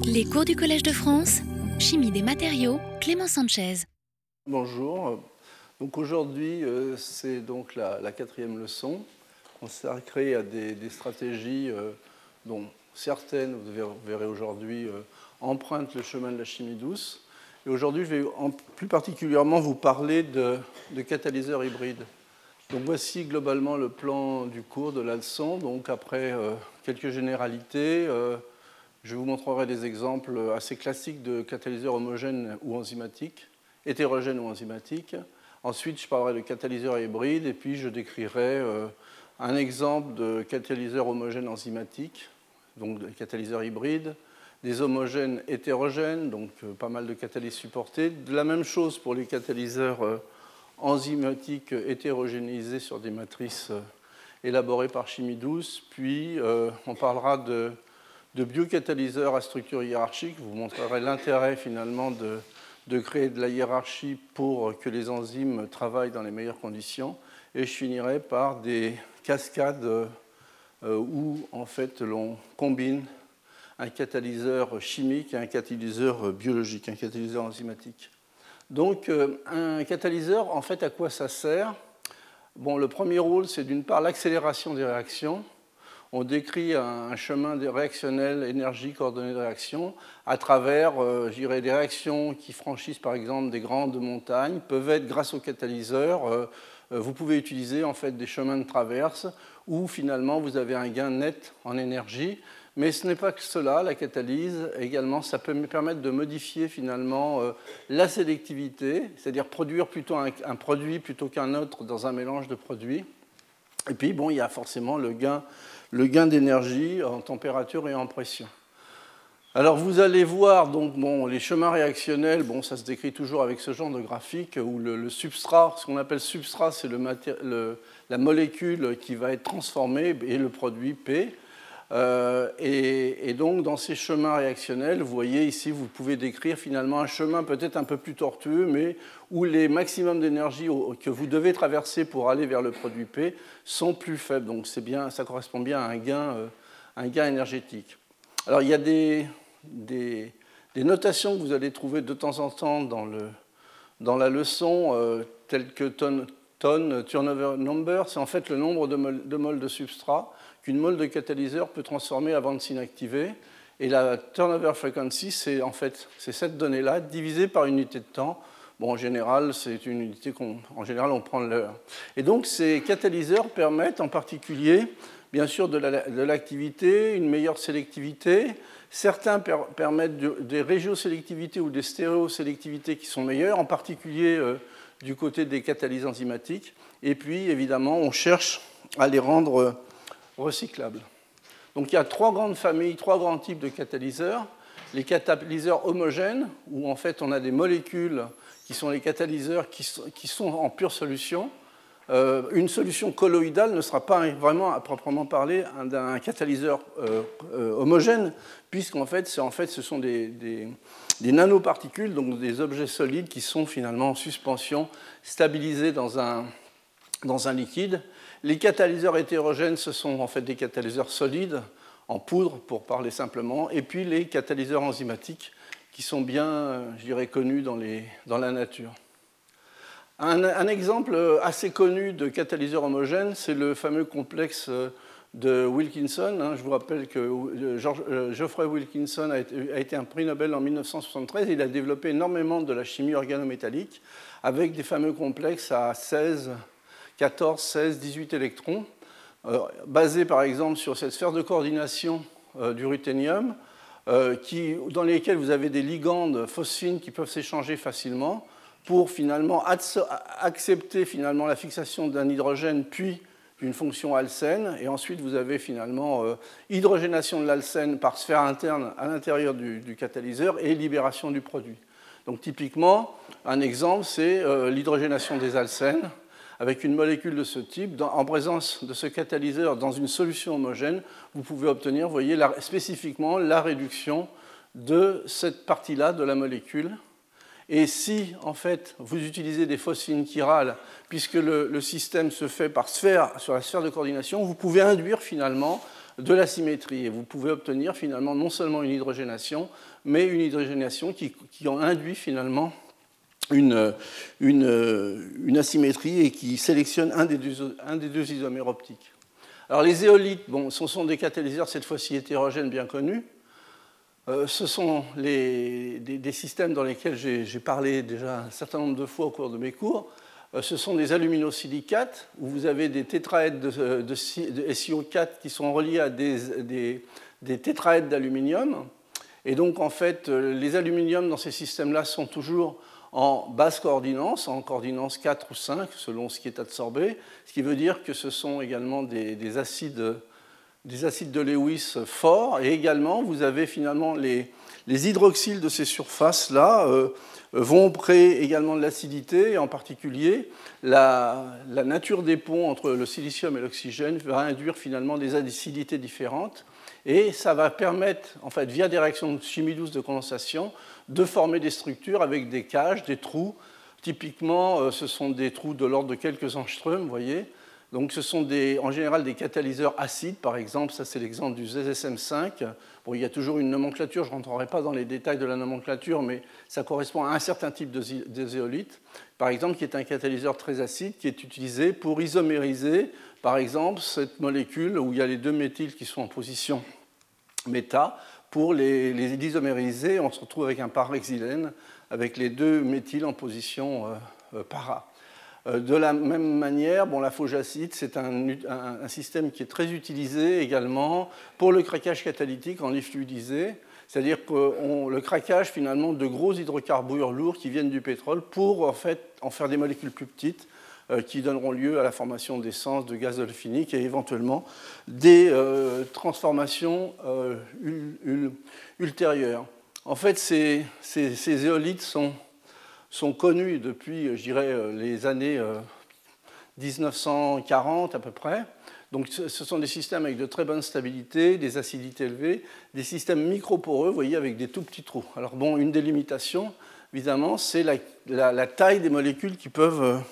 Les cours du Collège de France, Chimie des matériaux, Clément Sanchez. Bonjour. Donc aujourd'hui, euh, c'est donc la, quatrième leçon consacrée à des, stratégies euh, dont certaines, vous verrez aujourd'hui, euh, empruntent le chemin de la chimie douce. Et aujourd'hui, je vais plus particulièrement vous parler de, catalyseurs hybrides. Donc voici globalement le plan du cours de la leçon. Donc après quelques généralités, je vous montrerai des exemples assez classiques de catalyseurs homogènes ou enzymatiques, hétérogènes ou enzymatiques. Ensuite, je parlerai de catalyseurs hybrides et puis je décrirai euh, un exemple de catalyseur homogène enzymatique, donc des catalyseurs hybrides, des homogènes hétérogènes, donc euh, pas mal de catalyses supportées. De la même chose pour les catalyseurs euh, enzymatiques hétérogénéisés sur des matrices élaborées par chimie douce. Puis on parlera de de biocatalyseurs à structure hiérarchique. Vous montrerai l'intérêt finalement de, de, créer de la hiérarchie pour que les enzymes travaillent dans les meilleures conditions. Et je finirai par des cascades euh, où en fait l'on combine un catalyseur chimique et un catalyseur biologique, un catalyseur enzymatique. Donc euh, un catalyseur, en fait, à quoi ça sert? Bon, le premier rôle, c'est d'une part l'accélération des réactions on décrit un chemin réactionnel énergie coordonnée de réaction à travers euh, des réactions qui franchissent par exemple des grandes montagnes, peuvent être grâce au catalyseur. Euh, euh, vous pouvez utiliser en fait des chemins de traverse où finalement vous avez un gain net en énergie. Mais ce n'est pas que cela, la catalyse également, ça peut me permettre de modifier finalement la sélectivité, c'est-à-dire produire plutôt un, un produit plutôt qu'un autre dans un mélange de produits. Et puis, bon, il y a forcément le gain le gain d'énergie en température et en pression. Alors vous allez voir donc bon, les chemins réactionnels, bon, ça se décrit toujours avec ce genre de graphique où le, substrat, ce qu'on appelle substrat, c'est la molécule qui va être transformée et le produit P. Euh, et, donc, dans ces chemins réactionnels, vous voyez ici, vous pouvez décrire finalement un chemin peut-être un peu plus tortueux, mais où les maximums d'énergie que vous devez traverser pour aller vers le produit P sont plus faibles. Donc, bien, ça correspond bien à un gain, euh, un gain énergétique. Alors, il y a des, notations que vous allez trouver de temps en temps dans, la leçon, euh, telles que tonne, tonne turnover number, c'est en fait le nombre de de, moles de substrat qu'une mole de catalyseur peut transformer avant de s'inactiver. Et la turnover frequency, c'est en fait cette donnée-là divisée par une unité de temps. Bon, en général, c'est une unité qu'en général on prend l'heure. Et donc ces catalyseurs permettent en particulier, bien sûr, de l'activité, une meilleure sélectivité. Certains permettent des régiosélectivités ou des stéréosélectivités qui sont meilleures, en particulier euh, du côté des catalyses enzymatiques. Et puis, évidemment, on cherche à les rendre recyclables. Donc il y a trois grandes familles, trois grands types de catalyseurs. Les catalyseurs homogènes, où en fait on a des molécules qui sont les catalyseurs qui sont en pure solution. Euh, une solution colloïdale ne sera pas vraiment à proprement parler d'un catalyseur euh, euh, homogène, puisqu'en fait, en fait, ce sont des, des, nanoparticules, donc des objets solides qui sont finalement en suspension, stabilisés dans un, dans un liquide, les catalyseurs hétérogènes, ce sont en fait des catalyseurs solides, en poudre pour parler simplement, et puis les catalyseurs enzymatiques qui sont bien, je dirais, connus dans, la nature. Un, exemple assez connu de catalyseur homogène, c'est le fameux complexe de Wilkinson. Hein. Je vous rappelle que euh, Geoffrey Wilkinson a été, un prix Nobel en 1973. Il a développé énormément de la chimie organométallique avec des fameux complexes à 16 14, 16, 18 électrons, euh, basés par exemple sur cette sphère de coordination euh, du ruthénium, euh, dans lesquels vous avez des ligandes phosphines qui peuvent s'échanger facilement pour finalement accepter finalement la fixation d'un hydrogène puis d'une fonction alcène, et ensuite vous avez finalement hydrogénation de l'alcène par sphère interne à l'intérieur du, du, catalyseur et libération du produit. Donc typiquement, un exemple, c'est l'hydrogénation des alcènes avec une molécule de ce type, en présence de ce catalyseur dans une solution homogène, vous pouvez obtenir, voyez, spécifiquement la réduction de cette partie-là de la molécule. Et si, en fait, vous utilisez des phosphines chirales, puisque le, système se fait par sphère, sur la sphère de coordination, vous pouvez induire finalement de la symétrie. Et vous pouvez obtenir finalement non seulement une hydrogénation, mais une hydrogénation qui, qui induit finalement une, asymétrie et qui sélectionne un des deux, isomères optiques. Alors les éolites, bon, ce sont des catalyseurs cette fois-ci hétérogènes bien connus. Euh, ce sont les, des, systèmes dans lesquels j'ai parlé déjà un certain nombre de fois au cours de mes cours. Euh, ce sont des aluminosilicates où vous avez des tétraèdes de, de, SiO4 qui sont reliés à des, des tétraèdes d'aluminium. Et donc, en fait, euh, les aluminiums dans ces systèmes-là sont toujours en basse coordinance, en coordinance 4 ou 5, selon ce qui est absorbé, ce qui veut dire que ce sont également des, acides, des acides de Lewis forts, et également vous avez finalement les, les hydroxyles de ces surfaces-là euh, vont créer également de l'acidité, et en particulier la, la, nature des ponts entre le silicium et l'oxygène va induire finalement des acidités différentes, et ça va permettre, en fait, via des réactions de chimie douce de condensation, de former des structures avec des cages, des trous. Typiquement, euh, ce sont des trous de l'ordre de quelques angstroms, vous voyez. Donc, ce sont des, en général des catalyseurs acides, par exemple. Ça, c'est l'exemple du ZSM5. Bon, il y a toujours une nomenclature, je ne rentrerai pas dans les détails de la nomenclature, mais ça correspond à un certain type de, zéolite, par exemple, qui est un catalyseur très acide qui est utilisé pour isomériser, par exemple, cette molécule où il y a les deux méthyles qui sont en position méta pour les, les isomériser, on se retrouve avec un parahexylène, avec les deux méthyles en position euh, euh, para. Euh, de la même manière, bon, la phogacite, c'est un, système qui est très utilisé également pour le craquage catalytique en lit c'est-à-dire que le craquage finalement de gros hydrocarbures lourds qui viennent du pétrole pour en fait en faire des molécules plus petites qui donneront lieu à la formation d'essence, de gaz olefinique et éventuellement des euh, transformations euh, ultérieures. En fait, ces, ces, éolites sont, sont, connus depuis, je dirais, les années 1940 à peu près. Donc, ce sont des systèmes avec de très bonne stabilité, des acidités élevées, des systèmes microporeux, vous voyez, avec des tout petits trous. Alors, bon, une des limitations, évidemment, c'est la, taille des molécules qui peuvent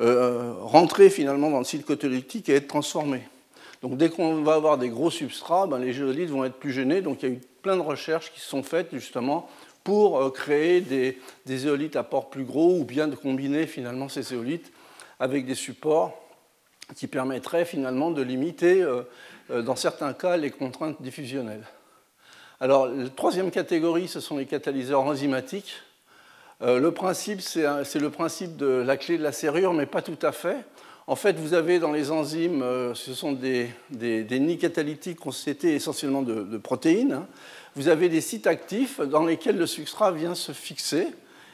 euh, rentrer finalement dans le cycle catalytique et être transformé. Donc dès qu'on va avoir des gros substrats, ben, les géolites vont être plus gênés. Donc il y a eu plein de recherches qui sont faites justement pour euh, créer des, des éolites à port plus gros ou bien de combiner finalement ces éolites avec des supports qui permettraient finalement de limiter, euh, dans certains cas, les contraintes diffusionnelles. Alors, la troisième catégorie, ce sont les catalyseurs enzymatiques. Euh, le principe, c'est le principe de la clé de la serrure, mais pas tout à fait. En fait, vous avez dans les enzymes, euh, ce sont des, nids catalytiques constitués essentiellement de, protéines. Vous avez des sites actifs dans lesquels le substrat vient se fixer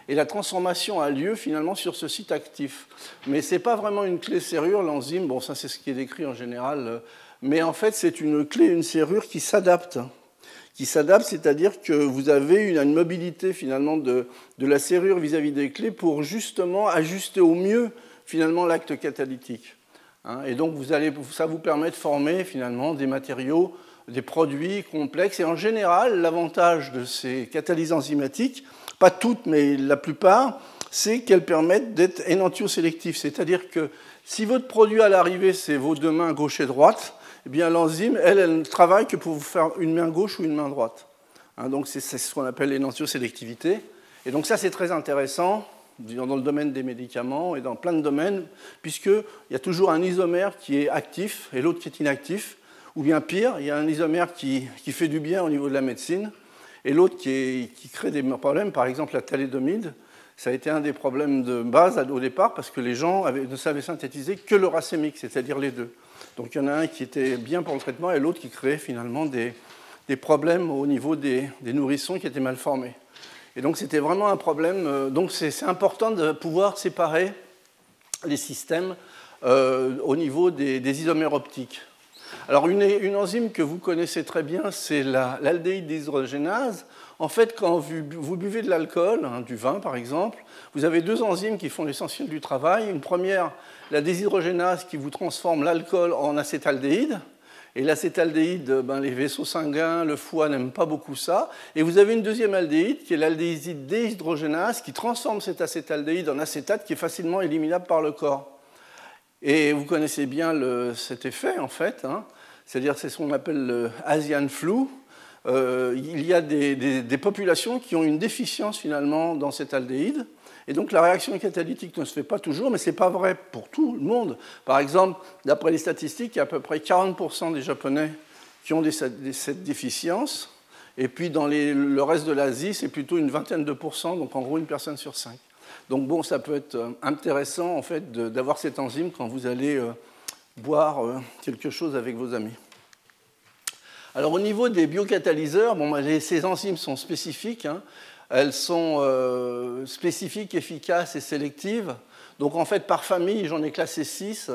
et la transformation a lieu finalement sur ce site actif. Mais ce n'est pas vraiment une clé serrure, l'enzyme, bon ça c'est ce qui est décrit en général, mais en fait c'est une clé, une serrure qui s'adapte qui s'adapte, c'est-à-dire que vous avez une, mobilité finalement de, la serrure vis-à-vis des clés pour justement ajuster au mieux finalement l'acte catalytique. Hein. et donc vous allez, ça vous permet de former finalement des matériaux, des produits complexes. Et en général, l'avantage de ces catalyses enzymatiques, pas toutes, mais la plupart, c'est qu'elles permettent d'être énantiosélectifs. C'est-à-dire que si votre produit à l'arrivée, c'est vos deux mains gauche et droite, eh bien l'enzyme, elle, elle ne travaille que pour vous faire une main gauche ou une main droite. Hein, donc c'est ce qu'on appelle l'énantiosélectivité. Et donc ça, c'est très intéressant dans le domaine des médicaments et dans plein de domaines, puisqu'il y a toujours un isomère qui est actif et l'autre qui est inactif. Ou bien pire, il y a un isomère qui, qui fait du bien au niveau de la médecine et l'autre qui, qui, crée des problèmes, par exemple la thalédomide. Ça a été un des problèmes de base au départ parce que les gens ne savaient synthétiser que le racémique, c'est-à-dire les deux. Donc il y en a un qui était bien pour le traitement et l'autre qui créait finalement des, problèmes au niveau des, nourrissons qui étaient mal formés. Et donc c'était vraiment un problème. Euh, donc c'est important de pouvoir séparer les systèmes euh, au niveau des, isomères optiques. Alors une, enzyme que vous connaissez très bien, c'est l'aldéhyde dihydrogénase. En fait, quand vous, buvez de l'alcool, hein, du vin par exemple, vous avez deux enzymes qui font l'essentiel du travail. Une première, la déshydrogénase, qui vous transforme l'alcool en acétaldéhyde. Et l'acétaldéhyde, ben, les vaisseaux sanguins, le foie n'aiment pas beaucoup ça. Et vous avez une deuxième aldéhyde, qui est l'aldéhyde déhydrogénase, qui transforme cet acétaldéhyde en acétate, qui est facilement éliminable par le corps. Et vous connaissez bien cet effet, en fait. Hein c'est-à-dire c'est ce qu'on appelle le Asian flu. Euh, il y a des, populations qui ont une déficience finalement dans cet aldéhyde. Et donc la réaction catalytique ne se fait pas toujours, mais ce n'est pas vrai pour tout le monde. Par exemple, d'après les statistiques, il y a à peu près 40% des Japonais qui ont cette déficience. Et puis dans le reste de l'Asie, c'est plutôt une vingtaine de pourcents, donc en gros une personne sur cinq. Donc bon, ça peut être euh, intéressant en fait d'avoir cette enzyme quand vous allez euh, boire euh, quelque chose avec vos amis. Alors au niveau des biocatalyseurs, bon, bah, ces enzymes sont spécifiques. Hein. Elles sont spécifiques, efficaces et sélectives. Donc en fait, par famille, j'en ai classé six.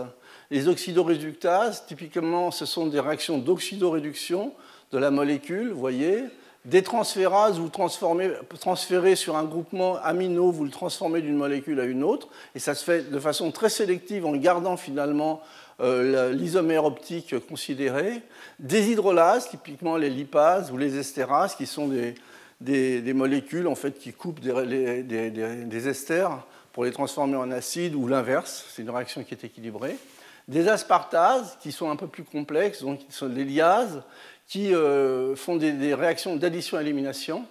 Les oxydoréductases, typiquement, ce sont des réactions d'oxydoréduction de la molécule, vous voyez. Des transférases, vous transférez sur un groupement amino, vous le transformez d'une molécule à une autre, et ça se fait de façon très sélective en gardant finalement euh, l'isomère optique considéré. Des hydrolases, typiquement les lipases ou les estérases, qui sont des, molécules en fait, qui coupent des, des, esters pour les transformer en acide, ou l'inverse, c'est une réaction qui est équilibrée. Des aspartases, qui sont un peu plus complexes, donc qui sont les liases, qui euh, font des, réactions d'addition-élimination.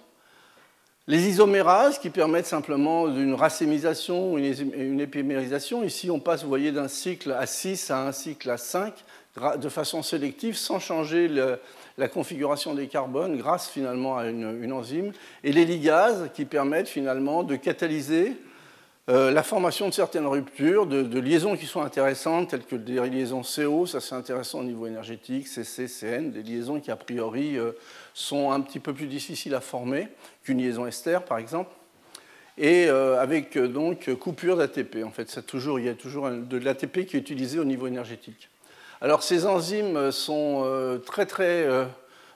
Les isomérases qui permettent simplement d'une racémisation ou une épimérisation. Ici, on passe, vous voyez, d'un cycle à 6 à un cycle à 5 de façon sélective sans changer la configuration des carbones grâce finalement à une, enzyme. Et les ligases qui permettent finalement de catalyser euh, la formation de certaines ruptures, de, liaisons qui sont intéressantes, telles que des liaisons CO, ça c'est intéressant au niveau énergétique, CC, CN, des liaisons qui a priori euh, sont un petit peu plus difficiles à former qu'une liaison ester par exemple, et euh, avec donc coupure d'ATP. En fait, toujours, il y a toujours de l'ATP qui est utilisé au niveau énergétique. Alors ces enzymes sont très très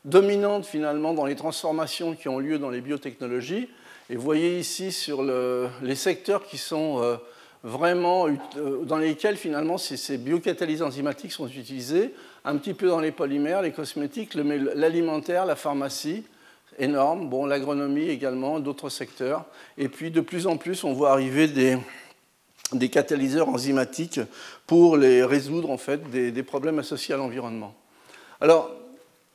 dominantes finalement dans les transformations qui ont lieu dans les biotechnologies. Et vous voyez ici sur les secteurs qui sont euh, vraiment euh, dans lesquels finalement ces, biocatalysés enzymatiques sont utilisés, un petit peu dans les polymères, les cosmétiques, l'alimentaire, la pharmacie, énorme, bon, l'agronomie également, d'autres secteurs. Et puis de plus en plus, on voit arriver des, des catalyseurs enzymatiques pour résoudre en fait des, problèmes associés à l'environnement. Alors,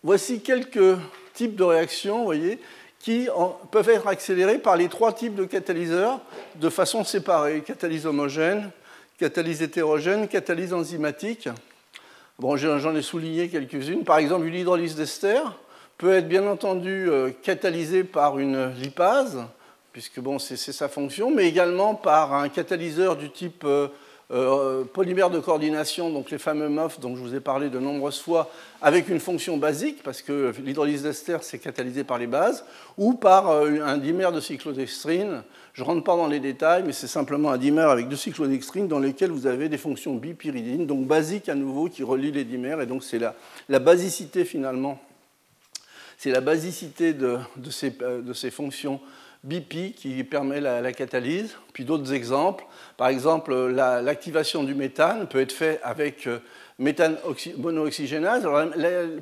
voici quelques types de réactions, qui peuvent être accélérés par les trois types de catalyseurs de façon séparée. Catalyse homogène, catalyse hétérogène, catalyse enzymatique. Bon, j'en ai souligné quelques-unes. Par exemple, une hydrolyse d'ester peut être bien entendu euh, catalysée par une lipase, puisque bon, c'est sa fonction, mais également par un catalyseur du type euh, euh, polymères de coordination, donc les fameux MOF dont je vous ai parlé de nombreuses fois, avec une fonction basique, parce que l'hydrolyse d'ester, c'est catalysé par les bases, ou par euh, un dimère de cyclodextrine. Je ne rentre pas dans les détails, mais c'est simplement un dimère avec deux cyclodextrines dans lesquels vous avez des fonctions bipyridines, donc basiques à nouveau, qui relient les dimères, et donc c'est la, la basicité finalement. C'est la basicité de, de ces fonctions BP qui permet la, catalyse. Puis d'autres exemples. Par exemple, l'activation du méthane peut être faite avec euh, méthane monooxygénase. Alors,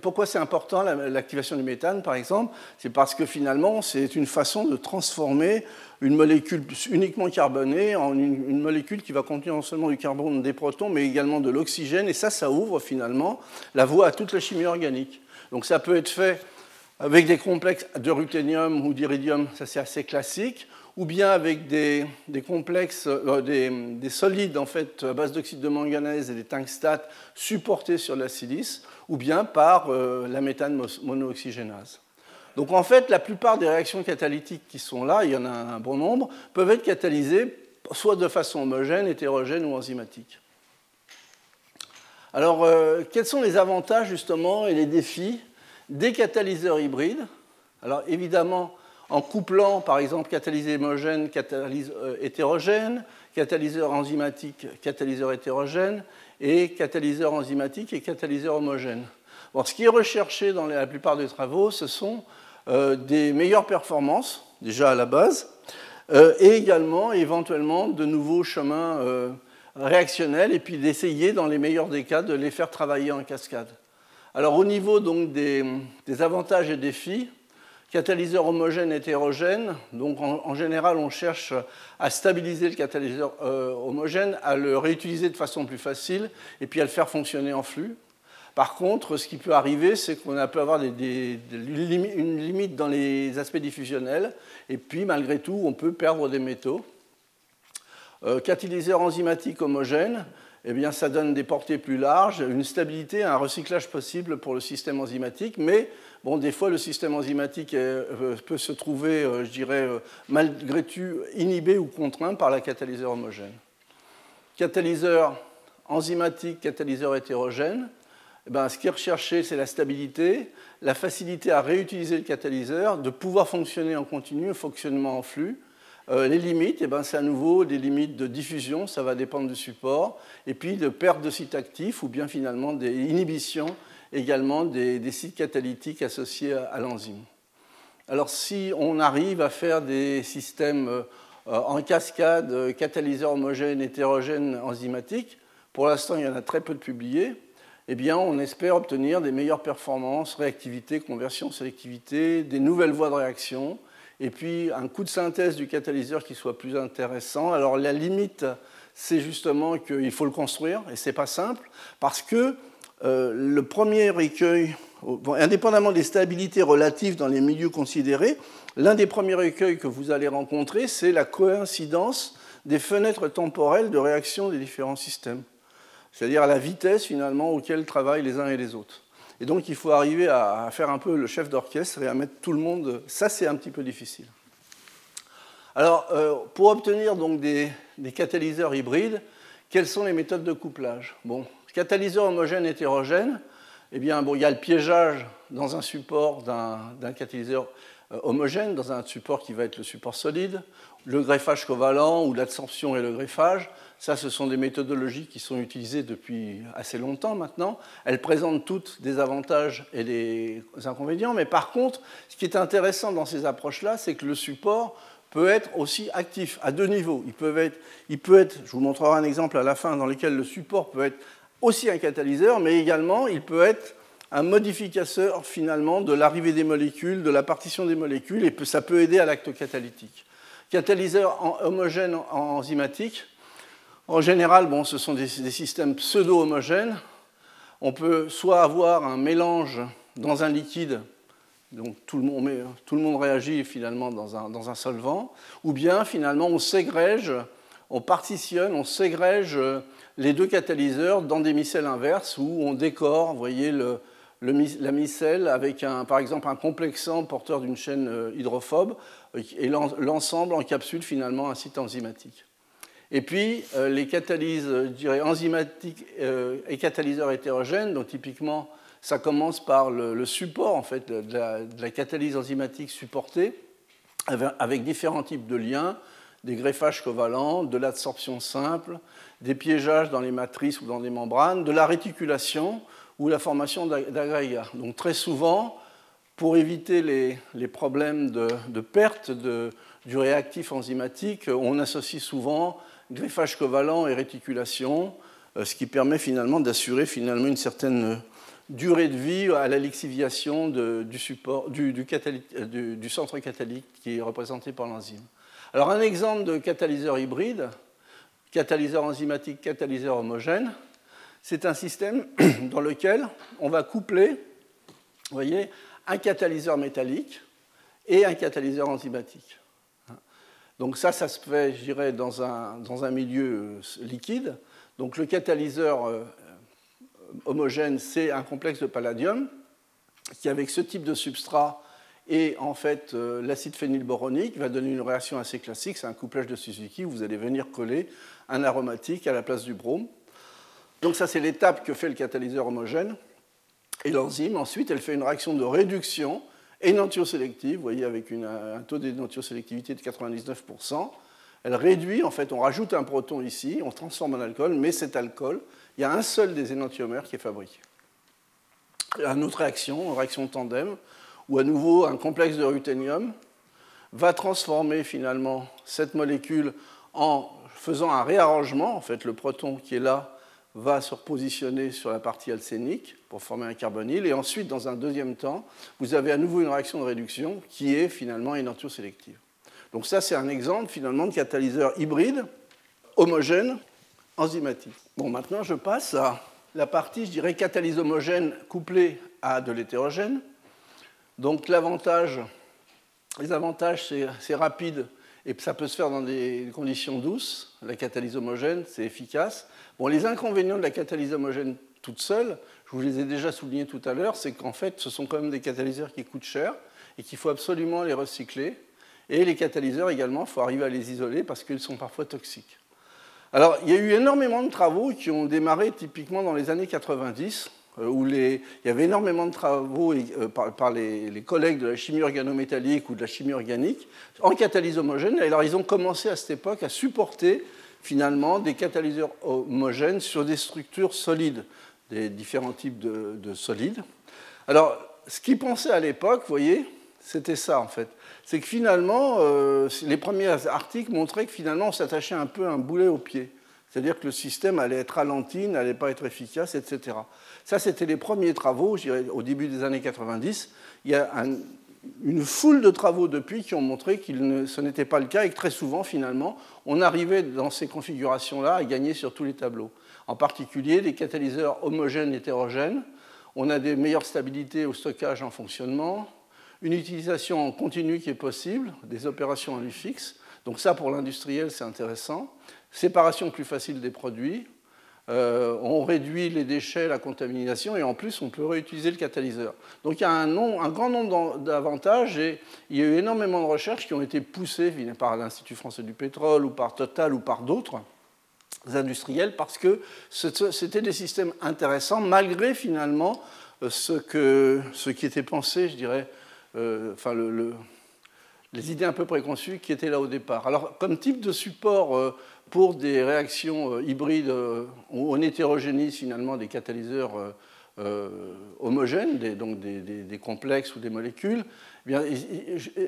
pourquoi c'est important l'activation du méthane, par exemple? C'est parce que finalement, c'est une façon de transformer une molécule uniquement carbonée en une, une, molécule qui va contenir non seulement du carbone, des protons, mais également de l'oxygène. Et ça, ça ouvre finalement la voie à toute la chimie organique. Donc ça peut être fait avec des complexes de ruthénium ou d'iridium, ça c'est assez classique, ou bien avec des, complexes, euh, des, solides en fait à base d'oxyde de manganèse et des tungstate supportés sur la silice, ou bien par euh, la méthane monooxygénase. Donc en fait, la plupart des réactions catalytiques qui sont là, il y en a un bon nombre, peuvent être catalysées soit de façon homogène, hétérogène ou enzymatique. Alors, euh, quels sont les avantages justement et les défis des catalyseurs hybrides. Alors évidemment, en couplant par exemple catalyseur homogène, catalyse euh, hétérogène, catalyseur enzymatique, catalyseur hétérogène, et catalyseur enzymatique et catalyseur homogène. ce qui est recherché dans la plupart des travaux, ce sont euh, des meilleures performances, déjà à la base, euh, et également éventuellement de nouveaux chemins réactionnels, et puis d'essayer, dans les meilleurs des cas, de les faire travailler en cascade. Alors au niveau donc des, avantages et défis, catalyseur homogène hétérogène, donc en, général on cherche à stabiliser le catalyseur euh, homogène, à le réutiliser de façon plus facile et puis à le faire fonctionner en flux. Par contre, ce qui peut arriver, c'est qu'on peut avoir une limite dans les aspects diffusionnels, et puis malgré tout, on peut perdre des métaux. Euh, catalyseur enzymatique homogène, eh bien, ça donne des portées plus larges, une stabilité, un recyclage possible pour le système enzymatique, mais bon, des fois, le système enzymatique euh, peut se trouver, euh, je dirais, malgré tout, inhibé ou contraint par la catalyseur homogène. Catalyseur enzymatique, catalyseur hétérogène, eh ben, ce qui est recherché, c'est la stabilité, la facilité à réutiliser le catalyseur, de pouvoir fonctionner en continu, fonctionnement en flux. Euh, les limites, eh ben, c'est à nouveau des limites de diffusion, ça va dépendre du support, et puis de perte de sites actifs ou bien finalement des inhibitions également des, sites catalytiques associés à, l'enzyme. Alors si on arrive à faire des systèmes euh, en cascade, euh, catalyseurs homogènes, hétérogènes, enzymatiques, pour l'instant il y en a très peu de publiés, eh bien, on espère obtenir des meilleures performances, réactivité, conversion, sélectivité, des nouvelles voies de réaction, et puis un coup de synthèse du catalyseur qui soit plus intéressant. Alors la limite, c'est justement qu'il faut le construire, et ce n'est pas simple, parce que euh, le premier écueil, indépendamment des stabilités relatives dans les milieux considérés, l'un des premiers écueils que vous allez rencontrer, c'est la coïncidence des fenêtres temporelles de réaction des différents systèmes c'est-à-dire la vitesse finalement auquel travaillent les uns et les autres. Et donc il faut arriver à faire un peu le chef d'orchestre et à mettre tout le monde. Ça, c'est un petit peu difficile. Alors, euh, pour obtenir des, catalyseurs hybrides, quelles sont les méthodes de couplage? Bon, catalyseur homogène hétérogène, eh bien, bon, il y a le piégeage dans un support d'un catalyseur euh, homogène, dans un support qui va être le support solide, le greffage covalent ou l'absorption et le greffage. Ça, ce sont des méthodologies qui sont utilisées depuis assez longtemps maintenant. Elles présentent toutes des avantages et des inconvénients, mais par contre, ce qui est intéressant dans ces approches-là, c'est que le support peut être aussi actif à deux niveaux. Il peut être, je vous montrerai un exemple à la fin, dans lequel le support peut être aussi un catalyseur, mais également il peut être un modificateur finalement de l'arrivée des molécules, de la partition des molécules, et ça peut aider à l'acte catalytique. Catalyseur homogène enzymatique, en général, bon, ce sont des, systèmes pseudo-homogènes. On peut soit avoir un mélange dans un liquide, donc tout le monde, réagit finalement dans un, dans un, solvant, ou bien finalement on ségrège, on partitionne, on ségrège les deux catalyseurs dans des micelles inverses où on décore, vous voyez, la micelle avec un, par exemple un complexant porteur d'une chaîne euh, hydrophobe et l'ensemble encapsule finalement un site enzymatique. Et puis, euh, les catalyses, dirais, enzymatiques euh, et catalyseurs hétérogènes, donc typiquement, ça commence par le, support en fait, de la, catalyse enzymatique supportée, avec, différents types de liens, des greffages covalents, de l'absorption simple, des piégeages dans les matrices ou dans des membranes, de la réticulation ou la formation d'agrégats. Donc très souvent, pour éviter les, problèmes de, perte du réactif enzymatique, on associe souvent greffage covalent et réticulation, euh, ce qui permet finalement d'assurer finalement une certaine euh, durée de vie à la lixiviation du, support, du, euh, du, centre catalytique qui est représenté par l'enzyme. Alors un exemple de catalyseur hybride, catalyseur enzymatique, catalyseur homogène, c'est un système dans lequel on va coupler, un catalyseur métallique et un catalyseur enzymatique. Donc ça, ça se fait, je dirais, dans un, dans un milieu euh, liquide. Donc le catalyseur euh, homogène, c'est un complexe de palladium qui, avec ce type de substrat et en fait euh, l'acide phénylboronique, va donner une réaction assez classique. C'est un couplage de Suzuki où vous allez venir coller un aromatique à la place du brome. Donc ça, c'est l'étape que fait le catalyseur homogène. Et l'enzyme, ensuite, elle fait une réaction de réduction énantiosélective, vous voyez, avec un taux d'énantiosélectivité de 99%. Elle réduit, en fait, on rajoute un proton ici, on transforme en alcool, mais cet alcool, il y a un seul des énantiomères qui est fabriqué. Une autre réaction, une réaction tandem, où à nouveau un complexe de ruthénium va transformer finalement cette molécule en faisant un réarrangement. En fait, le proton qui est là va se repositionner sur la partie alcénique pour former un carbonyle. Et ensuite, dans un deuxième temps, vous avez à nouveau une réaction de réduction qui est finalement énantiosélective. Donc ça, c'est un exemple finalement de catalyseur hybride, homogène, enzymatique. Bon, maintenant, je passe à la partie, je dirais, catalyse homogène couplée à de l'hétérogène. Donc l'avantage, les avantages, c'est rapide et ça peut se faire dans des conditions douces. La catalyse homogène, c'est efficace. Bon, les inconvénients de la catalyse homogène toute seule, je vous les ai déjà soulignés tout à l'heure, c'est qu'en fait, ce sont quand même des catalyseurs qui coûtent cher et qu'il faut absolument les recycler. Et les catalyseurs également, il faut arriver à les isoler parce qu'ils sont parfois toxiques. Alors, il y a eu énormément de travaux qui ont démarré typiquement dans les années 90, euh, où il y avait énormément de travaux euh, par, les, collègues de la chimie organométallique ou de la chimie organique en catalyse homogène. alors, ils ont commencé à cette époque à supporter finalement des catalyseurs homogènes sur des structures solides, des différents types de, solides. Alors, ce qu'ils pensaient à l'époque, vous voyez, c'était ça en fait. C'est que finalement, euh, les premiers articles montraient que finalement, on s'attachait un peu un boulet au pied. C'est-à-dire que le système allait être ralenti, n'allait pas être efficace, etc. Ça, c'était les premiers travaux, au début des années 90. Il y a une foule de travaux depuis qui ont montré que ce n'était pas le cas et que très souvent, finalement, on arrivait dans ces configurations-là à gagner sur tous les tableaux. En particulier, des catalyseurs homogènes hétérogènes. On a des meilleures stabilités au stockage en fonctionnement, une utilisation en continu qui est possible, des opérations en lieu fixe. Donc ça, pour l'industriel, c'est intéressant séparation plus facile des produits, euh, on réduit les déchets, la contamination, et en plus, on peut réutiliser le catalyseur. Donc il y a un, grand nombre d'avantages, et il y a eu énormément de recherches qui ont été poussées par l'Institut français du pétrole, ou par Total, ou par d'autres industriels, parce que c'était des systèmes intéressants, malgré finalement euh, ce, qui était pensé, je dirais, euh, enfin le, les idées un peu préconçues qui étaient là au départ. Alors, comme type de support pour des réactions euh, hybrides, euh, on hétérogénise finalement des catalyseurs euh, homogènes, donc des, complexes ou des molécules, eh bien,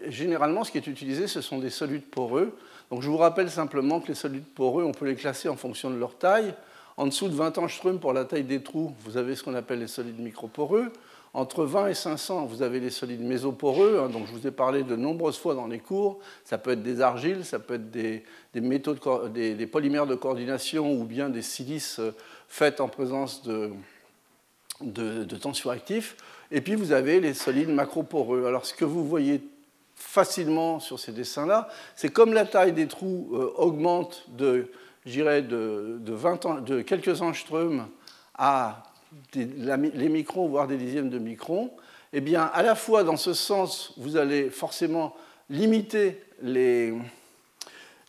généralement, ce qui est utilisé, ce sont des solides poreux. Donc, je vous rappelle simplement que les solides poreux, on peut les classer en fonction de leur taille. En dessous de 20 angstroms pour la taille des trous, vous avez ce qu'on appelle les solides microporeux. Entre 20 et 500, vous avez les solides mésoporeux, hein, donc je vous ai parlé de nombreuses fois dans les cours. Ça peut être des argiles, ça peut être des, polymères de coordination ou bien des silices euh, faits en présence de, de, de. Et puis vous avez les solides macroporeux. Alors ce que vous voyez facilement sur ces dessins-là, c'est comme la taille des trous euh, augmente de, de, de, 20 de quelques angstroms à les microns, voire des dixièmes de microns, eh bien, à la fois dans ce sens, vous allez forcément limiter les,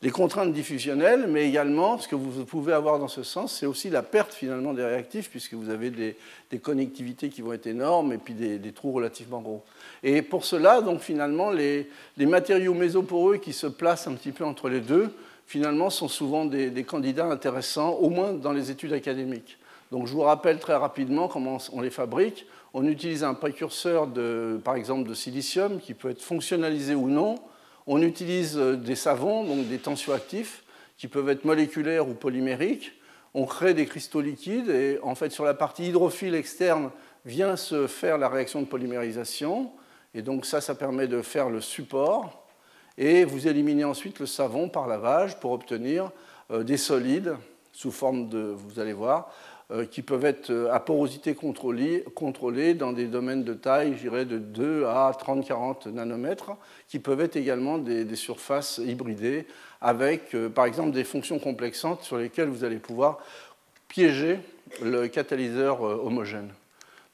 les contraintes diffusionnelles, mais également, ce que vous pouvez avoir dans ce sens, c'est aussi la perte finalement des réactifs, puisque vous avez des, connectivités qui vont être énormes et puis des, trous relativement gros. Et pour cela, donc finalement, les, les, matériaux mésoporeux qui se placent un petit peu entre les deux, finalement, sont souvent des, candidats intéressants, au moins dans les études académiques. Donc je vous rappelle très rapidement comment on les fabrique. On utilise un précurseur, par exemple, de silicium qui peut être fonctionnalisé ou non. On utilise euh, des savons, donc des tensioactifs, qui peuvent être moléculaires ou polymériques. On crée des cristaux liquides et en fait sur la partie hydrophile externe vient se faire la réaction de polymérisation. Et donc ça, ça permet de faire le support. Et vous éliminez ensuite le savon par lavage pour obtenir euh, des solides sous forme de, vous allez voir, euh, qui peuvent être euh, à porosité contrôlée, dans des domaines de taille, je dirais, de 2 à 30-40 nanomètres, qui peuvent être également des, surfaces hybridées avec, par exemple, des fonctions complexantes sur lesquelles vous allez pouvoir piéger le catalyseur homogène.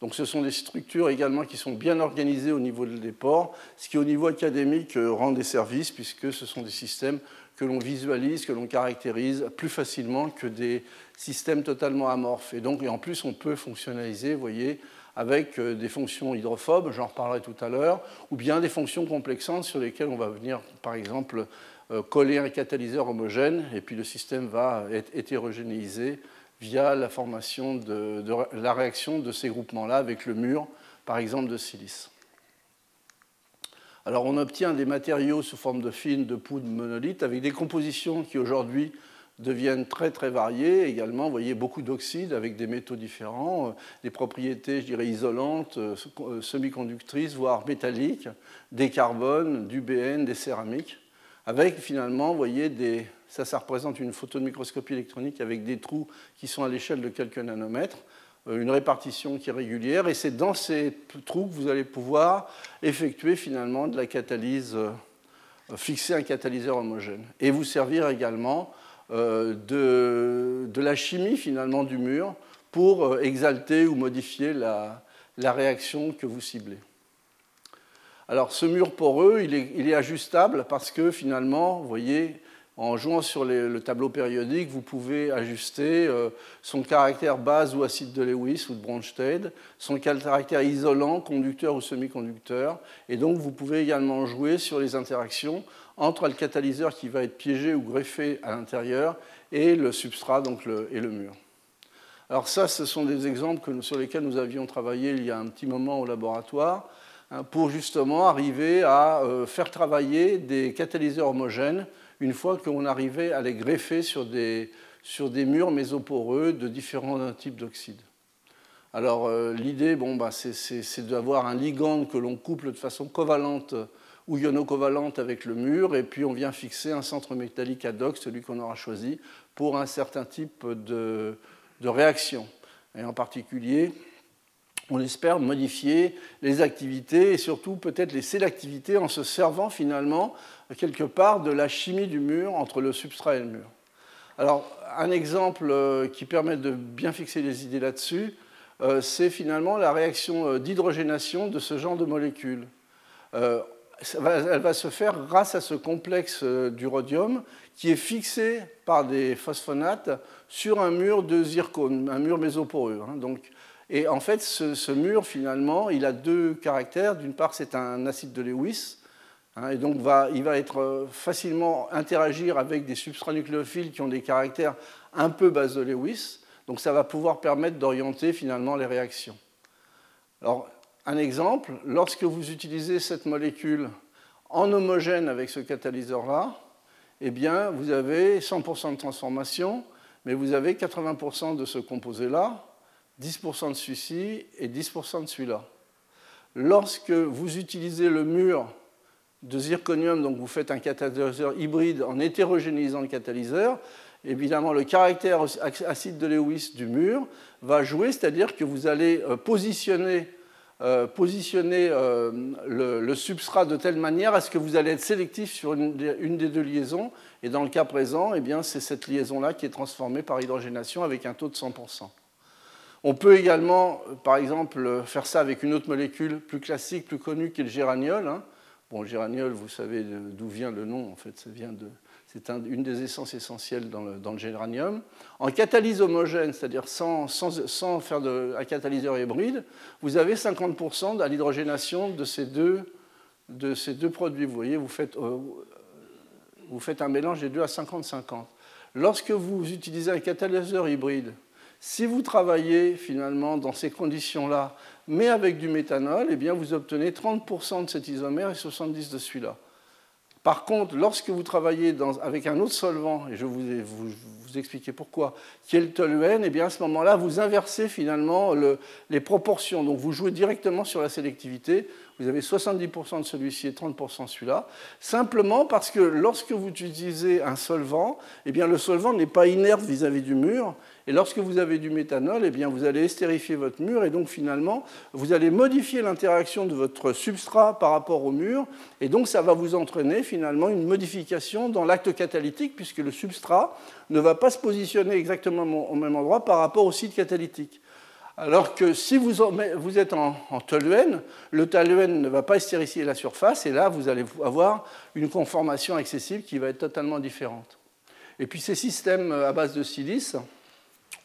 Donc ce sont des structures également qui sont bien organisées au niveau des ports, ce qui au niveau académique rend des services puisque ce sont des systèmes que l'on visualise, que l'on caractérise plus facilement que des systèmes totalement amorphes. Et donc, en plus, on peut fonctionnaliser, vous voyez, avec euh, des fonctions hydrophobes, j'en reparlerai tout à l'heure, ou bien des fonctions complexantes sur lesquelles on va venir, par exemple, euh, coller un catalyseur homogène, et puis le système va être hétérogénéisé via la formation de, la réaction de ces groupements-là avec le mur, par exemple, de silice. Alors on obtient des matériaux sous forme de films, de poudre, monolithes, avec des compositions qui aujourd'hui deviennent très très variées. Également, vous voyez beaucoup d'oxydes avec des métaux différents, euh, des propriétés, je dirais, isolantes, euh, euh, semi-conductrices, voire métalliques, des carbones, du BN, des céramiques, avec finalement, vous voyez, des, ça, ça représente une photo de microscopie électronique avec des trous qui sont à l'échelle de quelques nanomètres. une répartition qui est régulière, et c'est dans ces trous que vous allez pouvoir effectuer finalement de la catalyse, fixer un catalyseur homogène, et vous servir également de, de, la chimie finalement du mur pour exalter ou modifier la, la réaction que vous ciblez. Alors ce mur poreux, il est, ajustable parce que finalement, vous voyez, en jouant sur le tableau périodique, vous pouvez ajuster euh, son caractère base ou acide de Lewis ou de Bronsted, son caractère isolant, conducteur ou semi-conducteur, et donc vous pouvez également jouer sur les interactions entre le catalyseur qui va être piégé ou greffé à l'intérieur et le substrat donc et le mur. Alors ça, ce sont des exemples sur lesquels nous avions travaillé il y a un petit moment au laboratoire hein, pour justement arriver à euh, faire travailler des catalyseurs homogènes une fois qu'on arrivait à les greffer sur des, sur des murs mésoporeux de différents types d'oxydes. Alors euh, l'idée, bon, bah, c'est d'avoir un ligand que l'on couple de façon covalente ou ionocovalente avec le mur, et puis on vient fixer un centre métallique ad hoc, celui qu'on aura choisi, pour un certain type de, de réaction. Et en particulier, on espère modifier les activités et surtout peut-être les sélectivités en se servant finalement quelque part de la chimie du mur entre le substrat et le mur. Alors, un exemple euh, qui permet de bien fixer les idées là-dessus, euh, c'est finalement la réaction euh, d'hydrogénation de ce genre de molécules. Elle va se faire grâce à ce complexe du rhodium qui est fixé par des phosphonates sur un mur de zircone, un mur mésoporeux. Hein. et en fait, ce, mur, finalement, il a deux caractères. D'une part, c'est un acide de Lewis, hein, et donc il va être euh, facilement interagir avec des substrats nucléophiles qui ont des caractères un peu base de Lewis. Donc ça va pouvoir permettre d'orienter finalement les réactions. Alors, un exemple, lorsque vous utilisez cette molécule en homogène avec ce catalyseur-là, eh bien, vous avez 100% de transformation, mais vous avez 80% de ce composé-là, 10% de celui-ci et 10% de celui-là. Lorsque vous utilisez le mur de zirconium, donc vous faites un catalyseur hybride en hétérogénéisant le catalyseur, évidemment le caractère acide de Lewis du mur va jouer, c'est-à-dire que vous allez euh, positionner euh, positionner euh, le, substrat de telle manière à ce que vous allez être sélectif sur une, des deux liaisons. Et dans le cas présent, eh c'est cette liaison-là qui est transformée par hydrogénation avec un taux de 100%. On peut également, par exemple, faire ça avec une autre molécule plus classique, plus connue, qui est le géraniol. Hein. Bon, géraniol, vous savez d'où vient le nom, en fait, ça vient de, c'est une des essences essentielles dans le, géranium. En catalyse homogène, c'est-à-dire sans, faire de, un catalyseur hybride, vous avez 50% à l'hydrogénation de, ces deux, de ces deux produits. Vous voyez, vous faites, euh, vous faites un mélange des deux à 50-50. Lorsque vous utilisez un catalyseur hybride, si vous travaillez finalement dans ces conditions-là, mais avec du méthanol, eh bien vous obtenez 30% de cet isomère et 70% de celui-là. Par contre, lorsque vous travaillez avec un autre solvant, et je vous, vous, expliquer pourquoi, qui est le toluène, eh bien à ce moment-là, vous inversez finalement les proportions. Donc vous jouez directement sur la sélectivité. Vous avez 70% de celui-ci et 30% de celui-là. Simplement parce que lorsque vous utilisez un solvant, eh bien le solvant n'est pas inerte vis-à-vis du mur. Et lorsque vous avez du méthanol, eh bien vous allez estérifier votre mur et donc finalement vous allez modifier l'interaction de votre substrat par rapport au mur et donc ça va vous entraîner finalement une modification dans l'acte catalytique puisque le substrat ne va pas se positionner exactement au même endroit par rapport au site catalytique. Alors que si vous, êtes en, toluène, le toluène ne va pas estérifier la surface et là vous allez avoir une conformation accessible qui va être totalement différente. Et puis ces systèmes à base de silice,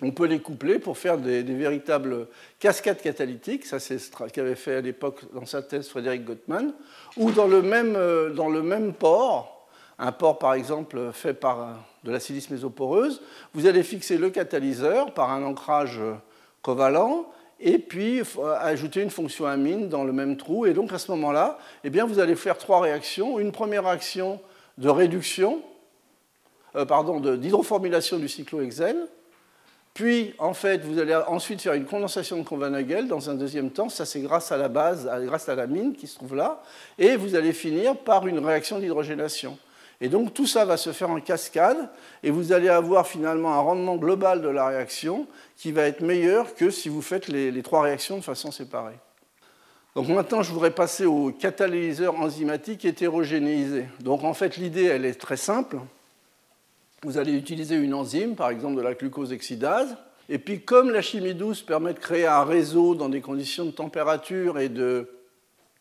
on peut les coupler pour faire des, véritables cascades catalytiques. Ça, c'est ce qu'avait fait à l'époque dans sa thèse Frédéric Gottman. Ou dans le même, euh, dans le même port, un port par exemple fait par de la silice mésoporeuse, vous allez fixer le catalyseur par un ancrage covalent et puis ajouter une fonction amine dans le même trou. Et donc à ce moment-là, eh bien, vous allez faire trois réactions. Une première réaction de réduction, euh, pardon, d'hydroformulation du cyclohexène, puis, en fait, vous allez ensuite faire une condensation de Konvanagel dans un deuxième temps. Ça, c'est grâce à la base, grâce à la mine qui se trouve là. Et vous allez finir par une réaction d'hydrogénation. Et donc tout ça va se faire en cascade et vous allez avoir finalement un rendement global de la réaction qui va être meilleur que si vous faites les, trois réactions de façon séparée. Donc maintenant, je voudrais passer au catalyseur enzymatique hétérogénéisé. Donc en fait, l'idée, elle est très simple. Vous allez utiliser une enzyme, par exemple de la glucose excidase, et puis comme la chimie douce permet de créer un réseau dans des conditions de température et de,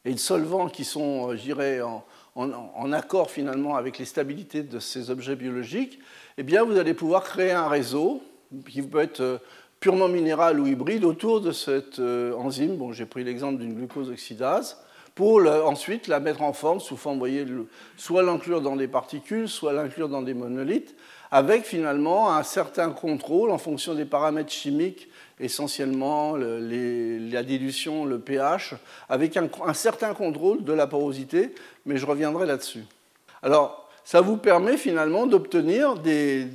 et de solvants qui sont, je dirais, en, en, accord finalement avec les stabilités de ces objets biologiques, eh bien vous allez pouvoir créer un réseau qui peut être euh, purement minéral ou hybride autour de cette euh, enzyme. Bon, j'ai pris l'exemple d'une glucose oxydase pour ensuite la mettre en forme sous forme, soit l'inclure dans des particules, soit l'inclure dans des monolithes, avec finalement un certain contrôle en fonction des paramètres chimiques essentiellement la dilution, le pH, avec un, certain contrôle de la porosité, mais je reviendrai là-dessus. Alors, ça vous permet finalement d'obtenir des,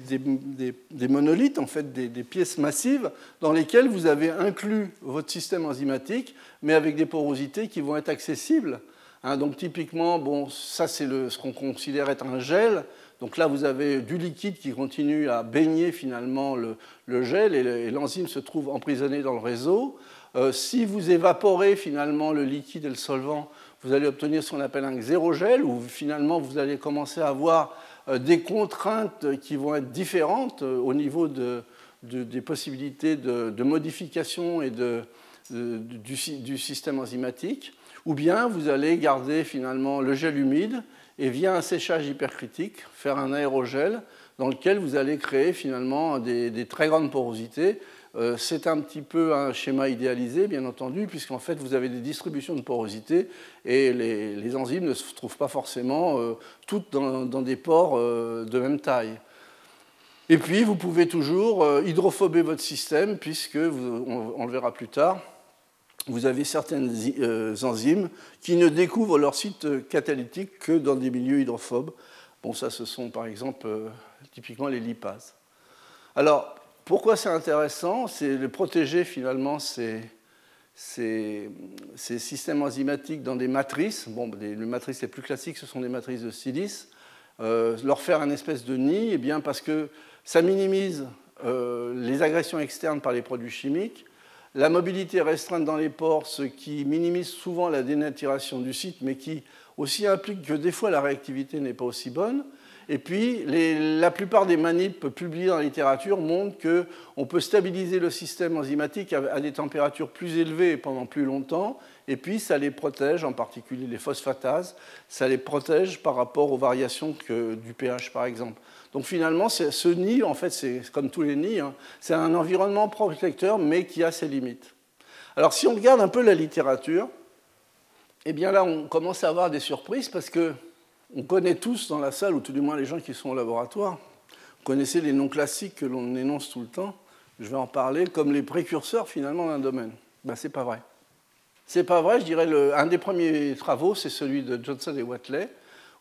monolithes, en fait des, pièces massives, dans lesquelles vous avez inclus votre système enzymatique, mais avec des porosités qui vont être accessibles. Hein, donc typiquement, bon, ça c'est ce qu'on considère être un gel, donc là, vous avez du liquide qui continue à baigner finalement le, gel et l'enzyme se trouve emprisonnée dans le réseau. Euh, si vous évaporez finalement le liquide et le solvant, vous allez obtenir ce qu'on appelle un xérogel, où finalement vous allez commencer à avoir euh, des contraintes qui vont être différentes euh, au niveau des possibilités de, modification et du, système enzymatique. Ou bien vous allez garder finalement le gel humide et via un séchage hypercritique, faire un aérogel dans lequel vous allez créer finalement des, très grandes porosités. Euh, c'est un petit peu un schéma idéalisé, bien entendu, puisqu'en fait vous avez des distributions de porosité et les, enzymes ne se trouvent pas forcément euh, toutes dans, des pores euh, de même taille. Et puis vous pouvez toujours hydrophober votre système, puisque, on le verra plus tard, vous avez certaines enzymes qui ne découvrent leur site catalytique que dans des milieux hydrophobes. Bon, ça, ce sont par exemple typiquement les lipases. Alors, pourquoi c'est intéressant C'est de protéger finalement ces, systèmes enzymatiques dans des matrices. Bon, les, matrices les plus classiques, ce sont des matrices de silice. Euh, leur faire un espèce de nid, eh bien, parce que ça minimise les agressions externes par les produits chimiques la mobilité restreinte dans les ports, ce qui minimise souvent la dénaturation du site, mais qui aussi implique que des fois la réactivité n'est pas aussi bonne. Et puis, la plupart des manips publiées dans la littérature montrent qu'on peut stabiliser le système enzymatique à, des températures plus élevées pendant plus longtemps, et puis ça les protège, en particulier les phosphatases, ça les protège par rapport aux variations du pH, par exemple. Donc finalement, ce nid, en fait, c'est comme tous les nids, hein, c'est un environnement protecteur, mais qui a ses limites. Alors si on regarde un peu la littérature, eh bien là, on commence à avoir des surprises parce que on connaît tous dans la salle, ou tout du moins les gens qui sont au laboratoire, vous connaissez les noms classiques que l'on énonce tout le temps, je vais en parler, comme les précurseurs finalement d'un domaine. Ben, c'est pas vrai. C'est pas vrai, je dirais, le, un des premiers travaux, c'est celui de Johnson et Watley,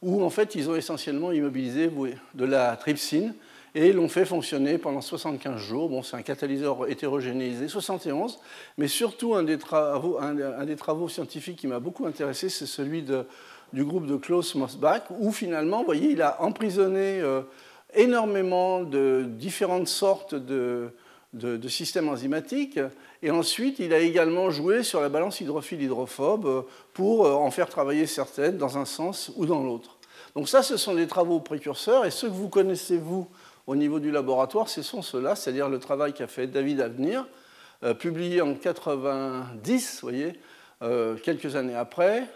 où en fait ils ont essentiellement immobilisé de la trypsine et l'ont fait fonctionner pendant 75 jours. Bon, c'est un catalyseur hétérogénéisé, 71, mais surtout un des travaux, un, des travaux scientifiques qui m'a beaucoup intéressé, c'est celui de, du groupe de Klaus Mosbach, où finalement, vous voyez, il a emprisonné euh, énormément de différentes sortes de, systèmes enzymatiques. Et ensuite, il a également joué sur la balance hydrophile-hydrophobe euh, pour euh, en faire travailler certaines dans un sens ou dans l'autre. Donc ça, ce sont des travaux précurseurs. Et ceux que vous connaissez, vous, au niveau du laboratoire, ce sont ceux-là, c'est-à-dire le travail qu'a fait David Avenir, publié en 90, vous voyez, quelques années après.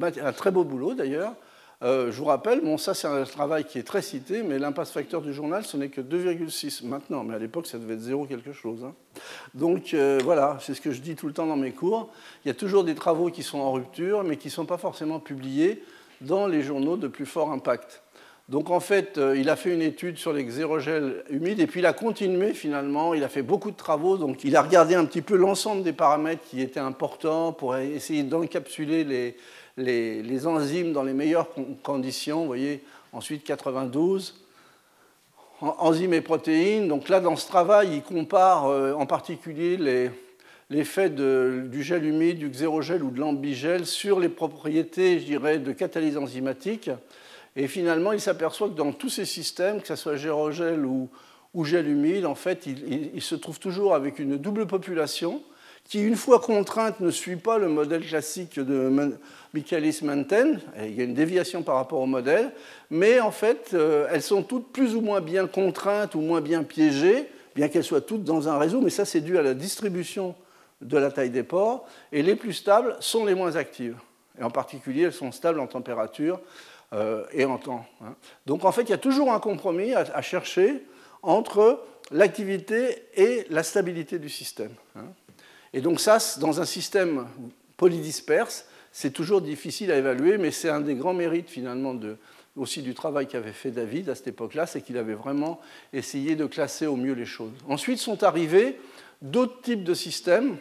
Un très beau boulot d'ailleurs, euh, je vous rappelle, bon, ça c'est un travail qui est très cité, mais l'impasse facteur du journal, ce n'est que 2,6 maintenant, mais à l'époque ça devait être zéro quelque chose. Hein. Donc euh, voilà, c'est ce que je dis tout le temps dans mes cours. Il y a toujours des travaux qui sont en rupture, mais qui ne sont pas forcément publiés dans les journaux de plus fort impact. Donc en fait, euh, il a fait une étude sur les xérogèles humides et puis il a continué finalement, il a fait beaucoup de travaux, donc il a regardé un petit peu l'ensemble des paramètres qui étaient importants pour essayer d'encapsuler les, les, enzymes dans les meilleures conditions. Vous voyez, ensuite 92. Enzymes et protéines. Donc là, dans ce travail, il compare euh, en particulier l'effet du gel humide, du xérogel ou de l'ambigel sur les propriétés, je dirais, de catalyse enzymatique. Et finalement, il s'aperçoit que dans tous ces systèmes, que ce soit gérogel ou, ou gel humide, en fait, il, se trouve toujours avec une double population qui, une fois contrainte, ne suit pas le modèle classique de Michaelis-Menten. Il y a une déviation par rapport au modèle, mais en fait, euh, elles sont toutes plus ou moins bien contraintes ou moins bien piégées, bien qu'elles soient toutes dans un réseau, mais ça, c'est dû à la distribution de la taille des pores, et les plus stables sont les moins actives. Et en particulier, elles sont stables en température euh, et en temps. Hein. Donc en fait, il y a toujours un compromis à, chercher entre l'activité et la stabilité du système. Et donc ça, dans un système polydisperse, c'est toujours difficile à évaluer, mais c'est un des grands mérites finalement aussi du travail qu'avait fait David à cette époque-là, c'est qu'il avait vraiment essayé de classer au mieux les choses. Ensuite sont arrivés d'autres types de systèmes,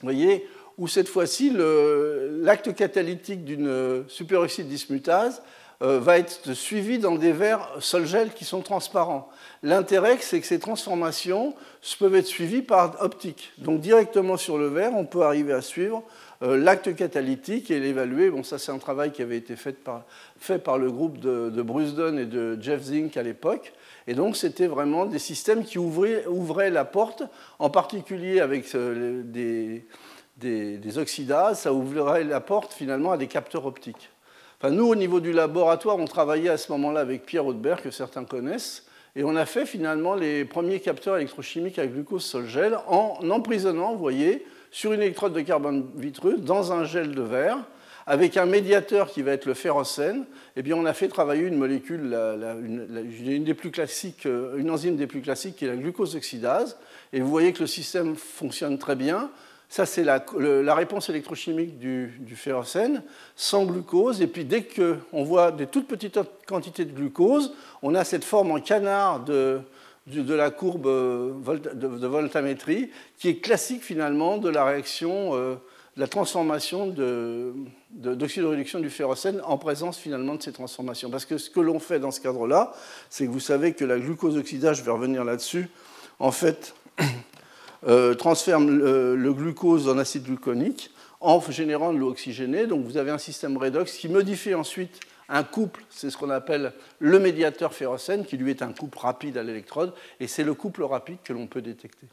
voyez, où cette fois-ci l'acte catalytique d'une superoxyde dismutase va être suivi dans des verres sol-gel qui sont transparents. L'intérêt, c'est que ces transformations peuvent être suivies par optique. Donc directement sur le verre, on peut arriver à suivre euh, l'acte catalytique et l'évaluer. Bon, ça, c'est un travail qui avait été fait par, le groupe de, de Brusden et de Jeff Zink à l'époque. Et donc, c'était vraiment des systèmes qui ouvraient, ouvraient, la porte, en particulier avec euh, des, des, des, oxydases, ça ouvrait la porte finalement à des capteurs optiques nous, au niveau du laboratoire, on travaillait à ce moment-là avec Pierre Audebert, que certains connaissent, et on a fait finalement les premiers capteurs électrochimiques à glucose sol gel en emprisonnant, vous voyez, sur une électrode de carbone vitreux dans un gel de verre, avec un médiateur qui va être le ferrocène, eh bien, on a fait travailler une molécule, une, des plus classiques, euh, une enzyme des plus classiques qui est la glucose oxydase. Et vous voyez que le système fonctionne très bien. Ça, c'est la, réponse électrochimique du, du, ferrocène, sans glucose. Et puis, dès qu'on voit des toutes petites quantités de glucose, on a cette forme en canard de, la courbe de, voltamétrie, qui est classique finalement de la réaction, euh, de la transformation d'oxydoréduction du ferrocène en présence finalement de ces transformations. Parce que ce que l'on fait dans ce cadre-là, c'est que vous savez que la glucose oxydase, je vais revenir là-dessus, en fait, euh, le, glucose en acide gluconique en générant de l'eau oxygénée. Donc vous avez un système redox qui modifie ensuite un couple, c'est ce qu'on appelle le médiateur ferrocène, qui lui est un couple rapide à l'électrode, et c'est le couple rapide que l'on peut détecter.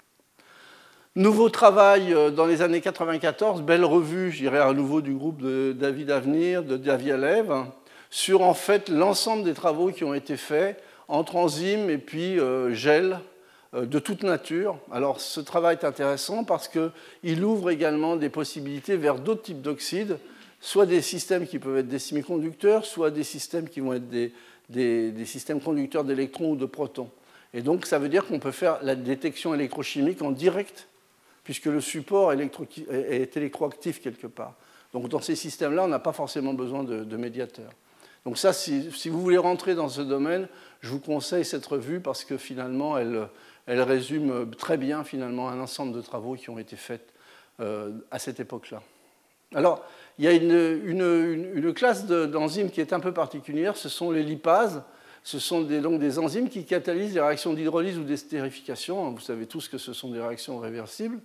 Nouveau travail euh, dans les années 94, belle revue, je à nouveau du groupe de David Avenir, de David Alev, sur en fait l'ensemble des travaux qui ont été faits entre enzymes et puis euh, gel de toute nature. Alors ce travail est intéressant parce qu'il ouvre également des possibilités vers d'autres types d'oxydes, soit des systèmes qui peuvent être des semi-conducteurs, soit des systèmes qui vont être des, systèmes conducteurs d'électrons ou de protons. Et donc ça veut dire qu'on peut faire la détection électrochimique en direct, puisque le support est électroactif quelque part. Donc dans ces systèmes-là, on n'a pas forcément besoin de, médiateurs. Donc ça, si, si, vous voulez rentrer dans ce domaine, je vous conseille cette revue parce que finalement, elle, elle résume très bien finalement un ensemble de travaux qui ont été faits euh, à cette époque-là. Alors, il y a une, classe d'enzymes qui est un peu particulière, ce sont les lipases. Ce sont des, donc des enzymes qui catalysent les réactions d'hydrolyse ou d'estérification. Vous savez tous que ce sont des réactions réversibles.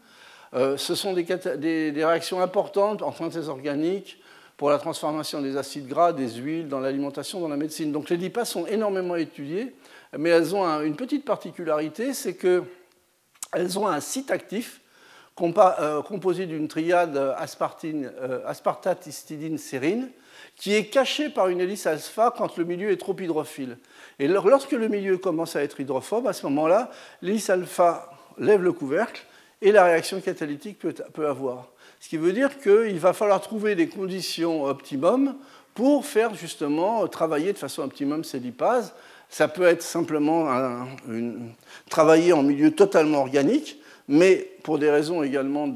Euh, ce sont des, des, réactions importantes en synthèse organique pour la transformation des acides gras, des huiles, dans l'alimentation, dans la médecine. Donc les lipases sont énormément étudiées mais elles ont une petite particularité, c'est qu'elles ont un site actif euh, composé d'une triade euh, aspartate, histidine, sérine, qui est caché par une hélice alpha quand le milieu est trop hydrophile. Et lorsque le milieu commence à être hydrophobe, à ce moment-là, l'hélice alpha lève le couvercle et la réaction catalytique peut, avoir. Ce qui veut dire qu'il va falloir trouver des conditions optimum pour faire justement travailler de façon optimum ces lipases. Ça peut être simplement travailler en milieu totalement organique, mais pour des raisons également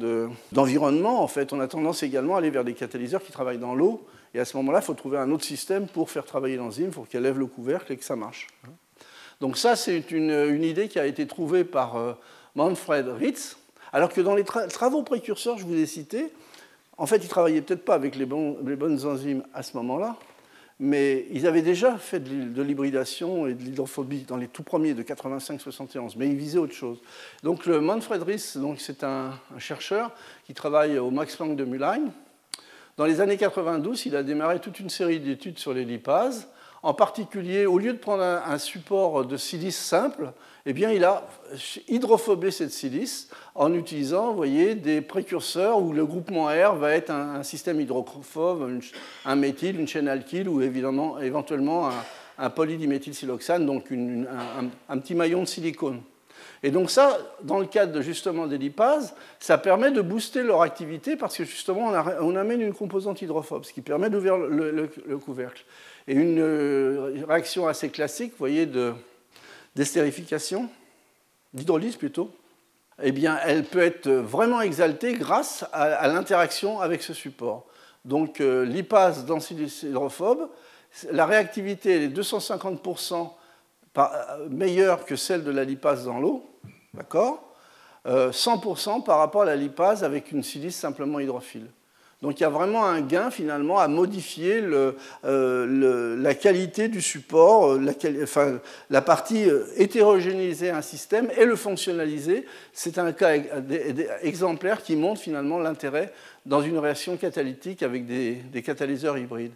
d'environnement, en fait, on a tendance également à aller vers des catalyseurs qui travaillent dans l'eau. Et à ce moment-là, il faut trouver un autre système pour faire travailler l'enzyme, pour qu'elle lève le couvercle et que ça marche. Donc ça, c'est une, idée qui a été trouvée par euh, Manfred Ritz, alors que dans les travaux précurseurs, je vous ai cités, en fait, ils ne travaillaient peut-être pas avec les bonnes enzymes à ce moment-là, mais ils avaient déjà fait de l'hybridation et de l'hydrophobie dans les tout premiers de 85-71, mais ils visaient autre chose. Donc le Manfred Ries, c'est un, chercheur qui travaille au Max Planck de Mülheim. Dans les années 92, il a démarré toute une série d'études sur les lipases En particulier, au lieu de prendre un, support de silice simple, eh bien, il a hydrophobé cette silice en utilisant, vous voyez, des précurseurs où le groupement R va être un, système hydrophobe, un méthyle, une chaîne alkyle ou évidemment, éventuellement un, polydiméthylsiloxane, donc un, petit maillon de silicone. Et donc ça, dans le cadre justement des lipases, ça permet de booster leur activité parce que justement on, amène une composante hydrophobe, ce qui permet d'ouvrir le, couvercle. Et une euh, réaction assez classique, vous voyez, d'estérification, d'hydrolyse plutôt, eh bien, elle peut être vraiment exaltée grâce à, l'interaction avec ce support. Donc euh, lipase densité hydrophobe, la réactivité est 250% euh, meilleure que celle de la lipase dans l'eau, d'accord 100% euh, par rapport à la lipase avec une silice simplement hydrophile. Donc il y a vraiment un gain finalement à modifier euh, la qualité du support, la, partie hétérogénéiser un système et le fonctionnaliser. C'est un cas exemplaire qui montre finalement l'intérêt dans une réaction catalytique avec des catalyseurs hybrides.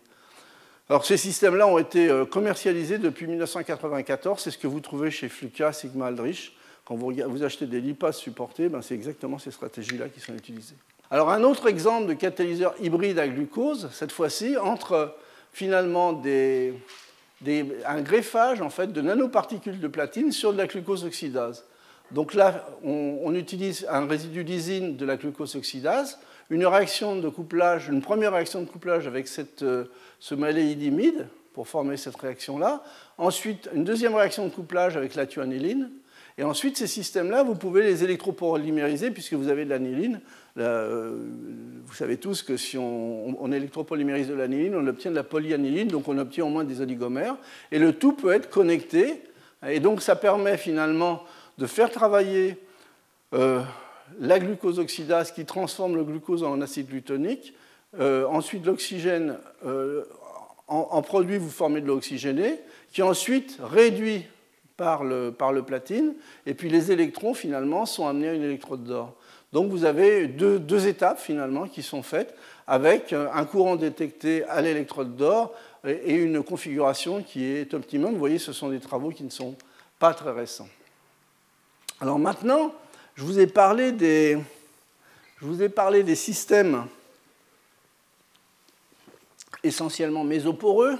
Alors ces systèmes-là ont été euh, commercialisés depuis 1994, c'est ce que vous trouvez chez Fluka, Sigma Aldrich. Quand vous, achetez des lipases supportés, ben c'est exactement ces stratégies-là qui sont utilisées. Alors un autre exemple de catalyseur hybride à glucose, cette fois-ci, entre finalement un greffage en fait, de nanoparticules de platine sur de la glucose oxydase. Donc là, on, utilise un résidu lysine de la glucose oxydase une réaction de couplage, une première réaction de couplage avec cette, euh, ce maléidimide pour former cette réaction-là. Ensuite, une deuxième réaction de couplage avec la thuaniline. Et ensuite, ces systèmes-là, vous pouvez les électropolymériser puisque vous avez de l'aniline. Euh, vous savez tous que si on, électropolymérise de l'aniline, on obtient de la polyaniline, donc on obtient au moins des oligomères. Et le tout peut être connecté. Et donc, ça permet finalement de faire travailler euh, la glucose oxydase qui transforme le glucose en acide glutonique. Euh, ensuite, l'oxygène euh, en, produit, vous formez de l'oxygéné, qui ensuite réduit par le, platine, et puis les électrons finalement sont amenés à une électrode d'or. Donc vous avez deux, étapes finalement qui sont faites avec un courant détecté à l'électrode d'or et une configuration qui est optimum. Vous voyez, ce sont des travaux qui ne sont pas très récents. Alors maintenant, je vous ai parlé des, systèmes essentiellement mésoporeux,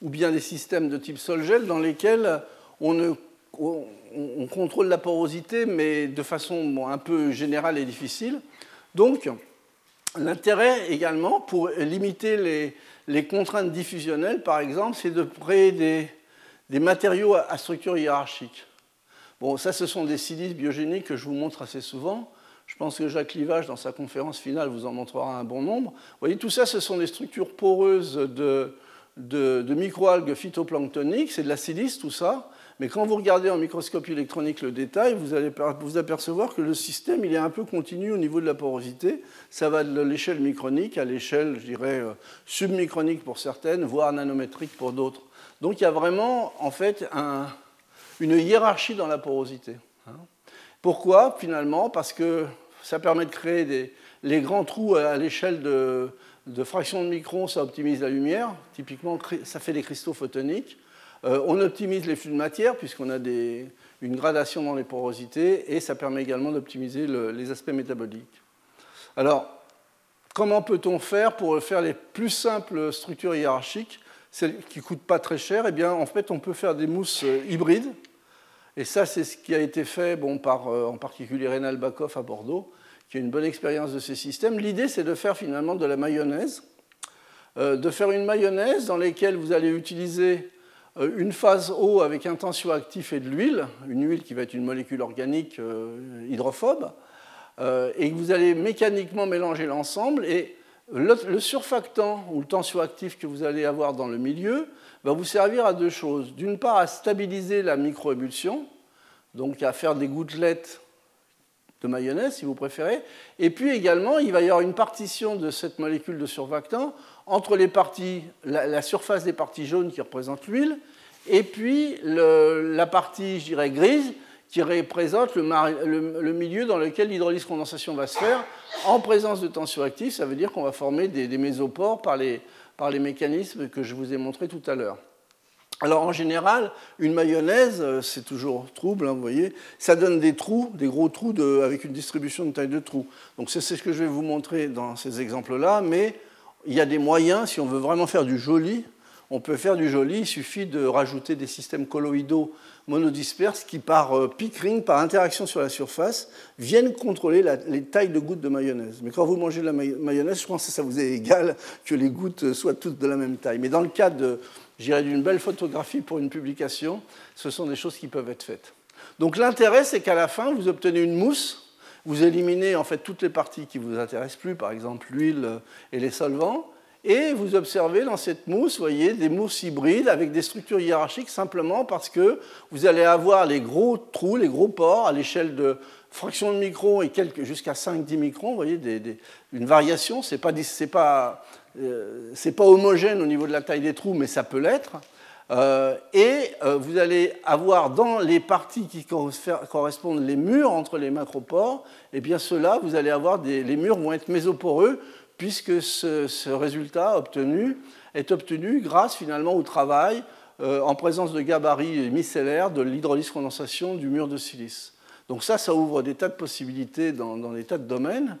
ou bien des systèmes de type sol-gel dans lesquels on, on, contrôle la porosité, mais de façon un peu générale et difficile. Donc, l'intérêt également, pour limiter les, contraintes diffusionnelles, par exemple, c'est de créer des, des matériaux à structure hiérarchique. Bon, ça, ce sont des silices biogéniques que je vous montre assez souvent. Je pense que Jacques Livage, dans sa conférence finale, vous en montrera un bon nombre. Vous voyez, tout ça, ce sont des structures poreuses de, de, microalgues phytoplanctoniques. C'est de la silice, tout ça. Mais quand vous regardez en microscopie électronique le détail, vous allez vous apercevoir que le système il est un peu continu au niveau de la porosité. Ça va de l'échelle micronique à l'échelle, je dirais, euh, submicronique pour certaines, voire nanométrique pour d'autres. Donc il y a vraiment, en fait, un, une hiérarchie dans la porosité. Hein. Pourquoi? Finalement, parce que ça permet de créer des, les grands trous à l'échelle de, de fractions de microns, ça optimise la lumière. Typiquement, ça fait des cristaux photoniques. Euh, on optimise les flux de matière puisqu'on a une gradation dans les porosités et ça permet également d'optimiser les aspects métaboliques. Alors, comment peut-on faire pour faire les plus simples structures hiérarchiques, celles qui ne coûtent pas très cher? Eh bien, en fait, on peut faire des mousses euh, hybrides et ça, c'est ce qui a été fait bon, par euh, en particulier Rénal Bakov à Bordeaux, qui a une bonne expérience de ces systèmes. L'idée, c'est de faire finalement de la mayonnaise, de faire une mayonnaise dans laquelle vous allez utiliser une phase eau avec un tensioactif et de l'huile, une huile qui va être une molécule organique hydrophobe, et que vous allez mécaniquement mélanger l'ensemble. Et le, surfactant ou le tensioactif que vous allez avoir dans le milieu va vous servir à deux choses. D'une part, à stabiliser la microébullition, donc à faire des gouttelettes de mayonnaise, si vous préférez. Et puis également, il va y avoir une partition de cette molécule de surfactant entre les parties, la, surface des parties jaunes qui représentent l'huile, et puis la partie, je dirais, grise qui représente le, milieu dans lequel l'hydrolyse-condensation va se faire en présence de tension active. Ça veut dire qu'on va former des, des mésopores par les, par les mécanismes que je vous ai montrés tout à l'heure. Alors en général, une mayonnaise, euh, c'est toujours trouble, hein, vous voyez, ça donne des trous, des gros trous avec une distribution de taille de trous. Donc c'est ce que je vais vous montrer dans ces exemples-là, mais il y a des moyens, si on veut vraiment faire du joli, on peut faire du joli, il suffit de rajouter des systèmes colloïdaux monodisperses qui, par euh, pickering, par interaction sur la surface, viennent contrôler les tailles de gouttes de mayonnaise. Mais quand vous mangez de la mayonnaise, je pense que ça vous est égal que les gouttes soient toutes de la même taille. Mais dans le cas d'une belle photographie pour une publication, ce sont des choses qui peuvent être faites. Donc l'intérêt, c'est qu'à la fin, vous obtenez une mousse, vous éliminez en fait toutes les parties qui vous intéressent plus, par exemple l'huile et les solvants, et vous observez dans cette mousse, voyez, des mousses hybrides avec des structures hiérarchiques simplement parce que vous allez avoir les gros trous, les gros pores à l'échelle de fractions de microns et jusqu'à 5-10 microns, vous voyez, une variation. Ce n'est euh, pas, homogène au niveau de la taille des trous, mais ça peut l'être. Euh, et euh, vous allez avoir dans les parties qui correspondent les murs entre les macropores, et eh bien ceux-là, vous allez avoir des, les murs vont être mésoporeux puisque ce, résultat obtenu est obtenu grâce finalement au travail euh, en présence de gabarits micellaires de l'hydrolyse condensation du mur de silice. Donc ça, ça ouvre des tas de possibilités dans, des tas de domaines.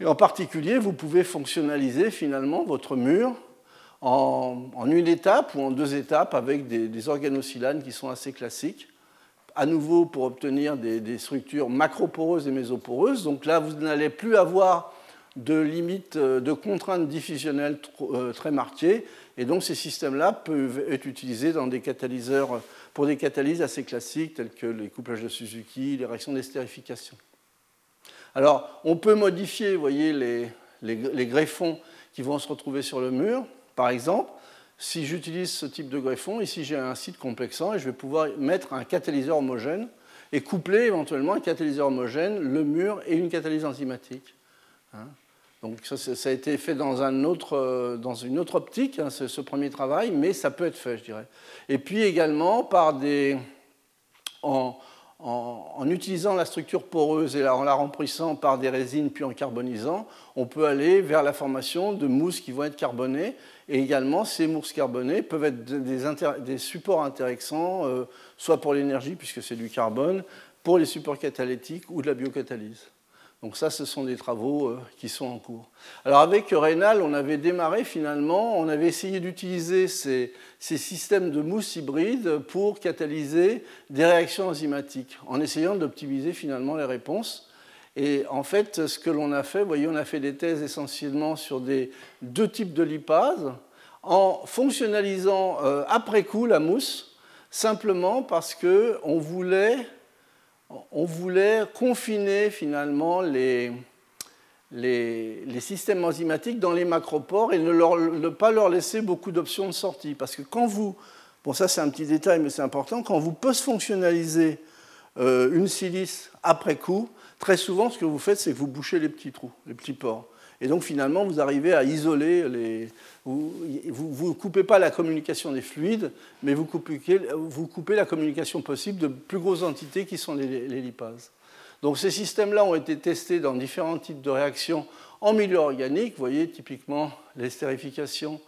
Et en particulier, vous pouvez fonctionnaliser finalement votre mur en, une étape ou en deux étapes avec des, des organosilanes qui sont assez classiques à nouveau pour obtenir des, des, structures macroporeuses et mésoporeuses. Donc là, vous n'allez plus avoir de limites, euh, de contraintes diffusionnelles euh, très marquées. Et donc ces systèmes-là peuvent être utilisés dans des catalyseurs, pour des catalyses assez classiques tels que les couplages de Suzuki, les réactions d'estérification. Alors on peut modifier, vous voyez, les, les, greffons qui vont se retrouver sur le mur. Par exemple, si j'utilise ce type de greffon, ici j'ai un site complexant et je vais pouvoir mettre un catalyseur homogène et coupler éventuellement un catalyseur homogène, le mur et une catalyse enzymatique. Hein. Donc ça, a été fait dans, euh, une autre optique, hein, ce, premier travail, mais ça peut être fait, je dirais. Et puis également en, utilisant la structure poreuse et en la remplissant par des résines puis en carbonisant, on peut aller vers la formation de mousses qui vont être carbonées. Et également, ces mousses carbonées peuvent être des, des supports intéressants, euh, soit pour l'énergie, puisque c'est du carbone, pour les supports catalytiques ou de la biocatalyse. Donc ça, ce sont des travaux euh, qui sont en cours. Alors avec Rénal, on avait démarré finalement, on avait essayé d'utiliser ces, systèmes de mousse hybride pour catalyser des réactions enzymatiques, en essayant d'optimiser finalement les réponses. Et en fait, ce que l'on a fait, vous voyez, on a fait des thèses essentiellement sur des, deux types de lipases, en fonctionnalisant euh, après coup la mousse, simplement parce qu'on voulait on voulait confiner finalement les, systèmes enzymatiques dans les macropores et ne, pas leur laisser beaucoup d'options de sortie. Parce que quand vous, bon ça c'est un petit détail mais c'est important, quand vous post-fonctionnalisez euh, une silice après coup, très souvent ce que vous faites c'est que vous bouchez les petits trous, les petits pores. Et donc finalement, vous arrivez à isoler les. Vous ne coupez pas la communication des fluides, mais vous coupez, vous coupez, la communication possible de plus grosses entités qui sont les, lipases. Donc ces systèmes-là ont été testés dans différents types de réactions en milieu organique. Vous voyez typiquement l'estérification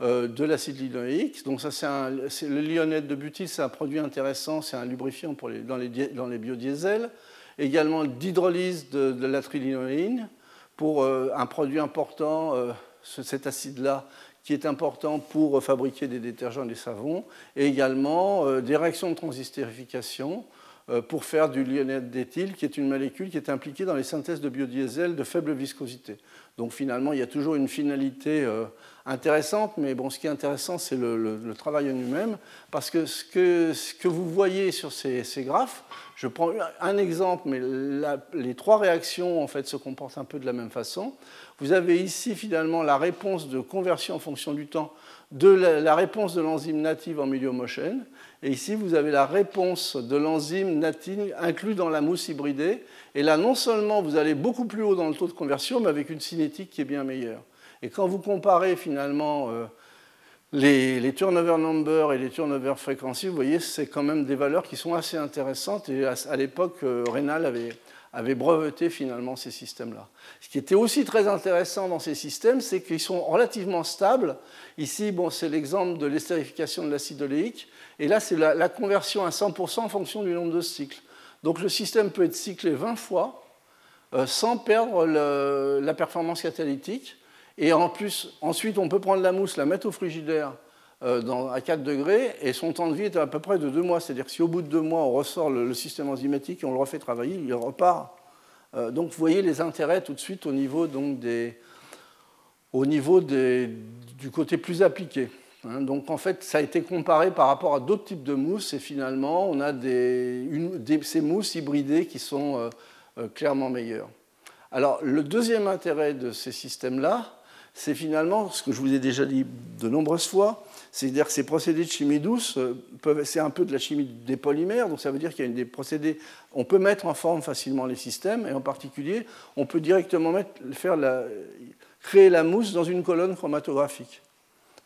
euh, de l'acide linoïque. Donc ça, c'est le lyonette de butyle, c'est un produit intéressant, c'est un lubrifiant pour les, dans, les, dans, les, biodiesels. Également d'hydrolyse de, de la trilinoïne pour euh, un produit important, euh, cet acide-là, qui est important pour fabriquer des détergents et des savons, et également euh, des réactions de transistérification pour faire du lyonate d'éthyle, qui est une molécule qui est impliquée dans les synthèses de biodiesel de faible viscosité. Donc finalement, il y a toujours une finalité intéressante, mais bon, ce qui est intéressant, c'est le, travail en lui-même, parce que ce, que vous voyez sur ces, ces graphes, je prends un exemple, mais les trois réactions en fait se comportent un peu de la même façon. Vous avez ici finalement la réponse de conversion en fonction du temps de la, réponse de l'enzyme native en milieu homogène. Et ici, vous avez la réponse de l'enzyme native inclue dans la mousse hybridée. Et là, non seulement vous allez beaucoup plus haut dans le taux de conversion, mais avec une cinétique qui est bien meilleure. Et quand vous comparez finalement euh, les, turnover number et les turnover frequency, vous voyez, c'est quand même des valeurs qui sont assez intéressantes. Et à, l'époque, euh, Rénal avait, avait breveté finalement ces systèmes-là. Ce qui était aussi très intéressant dans ces systèmes, c'est qu'ils sont relativement stables. Ici, bon, c'est l'exemple de l'estérification de l'acide oléique, et là, c'est la, conversion à 100% en fonction du nombre de cycles. Donc le système peut être cyclé 20 fois euh, sans perdre la performance catalytique. Et en plus, ensuite, on peut prendre la mousse, la mettre au frigidaire euh, à 4 degrés, et son temps de vie est à peu près de 2 mois. C'est-à-dire que si au bout de 2 mois, on ressort le, système enzymatique et on le refait travailler, il repart. Euh, donc vous voyez les intérêts tout de suite au niveau, donc, des, au niveau des, du côté plus appliqué. Hein. donc en fait, ça a été comparé par rapport à d'autres types de mousses, et finalement, on a des, ces mousses hybridées qui sont euh, clairement meilleures. Alors, le deuxième intérêt de ces systèmes-là, c'est finalement ce que je vous ai déjà dit de nombreuses fois, c'est-à-dire que ces procédés de chimie douce, euh, c'est un peu de la chimie des polymères, donc ça veut dire qu'il y a des procédés, on peut mettre en forme facilement les systèmes, et en particulier, on peut directement faire créer la mousse dans une colonne chromatographique,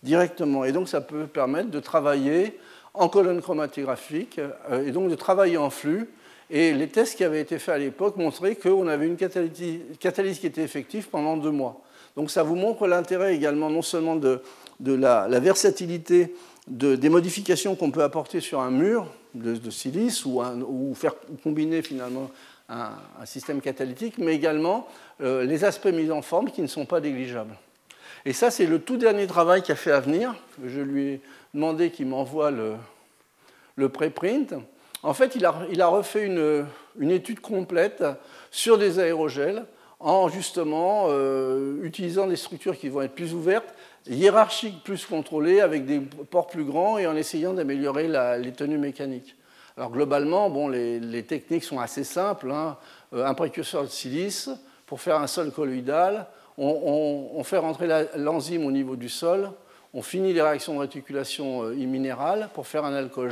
directement. Et donc ça peut permettre de travailler en colonne chromatographique, euh, et donc de travailler en flux. Et les tests qui avaient été faits à l'époque montraient qu'on avait une catalyse qui était effective pendant deux mois. Donc ça vous montre l'intérêt également non seulement de, la, versatilité des modifications qu'on peut apporter sur un mur de, silice ou, faire combiner finalement un, système catalytique, mais également euh, les aspects mis en forme qui ne sont pas négligeables. Et ça, c'est le tout dernier travail qu'a fait Avenir. Je lui ai demandé qu'il m'envoie le, le préprint. En fait, il a, refait une, étude complète sur des aérogels en justement euh, utilisant des structures qui vont être plus ouvertes, hiérarchiques plus contrôlées, avec des ports plus grands et en essayant d'améliorer les tenues mécaniques. Alors globalement, bon, les, techniques sont assez simples. Hein. Euh, un précurseur de silice pour faire un sol colloïdal, on, fait rentrer l'enzyme au niveau du sol, on finit les réactions de réticulation euh, imminérale pour faire un alcool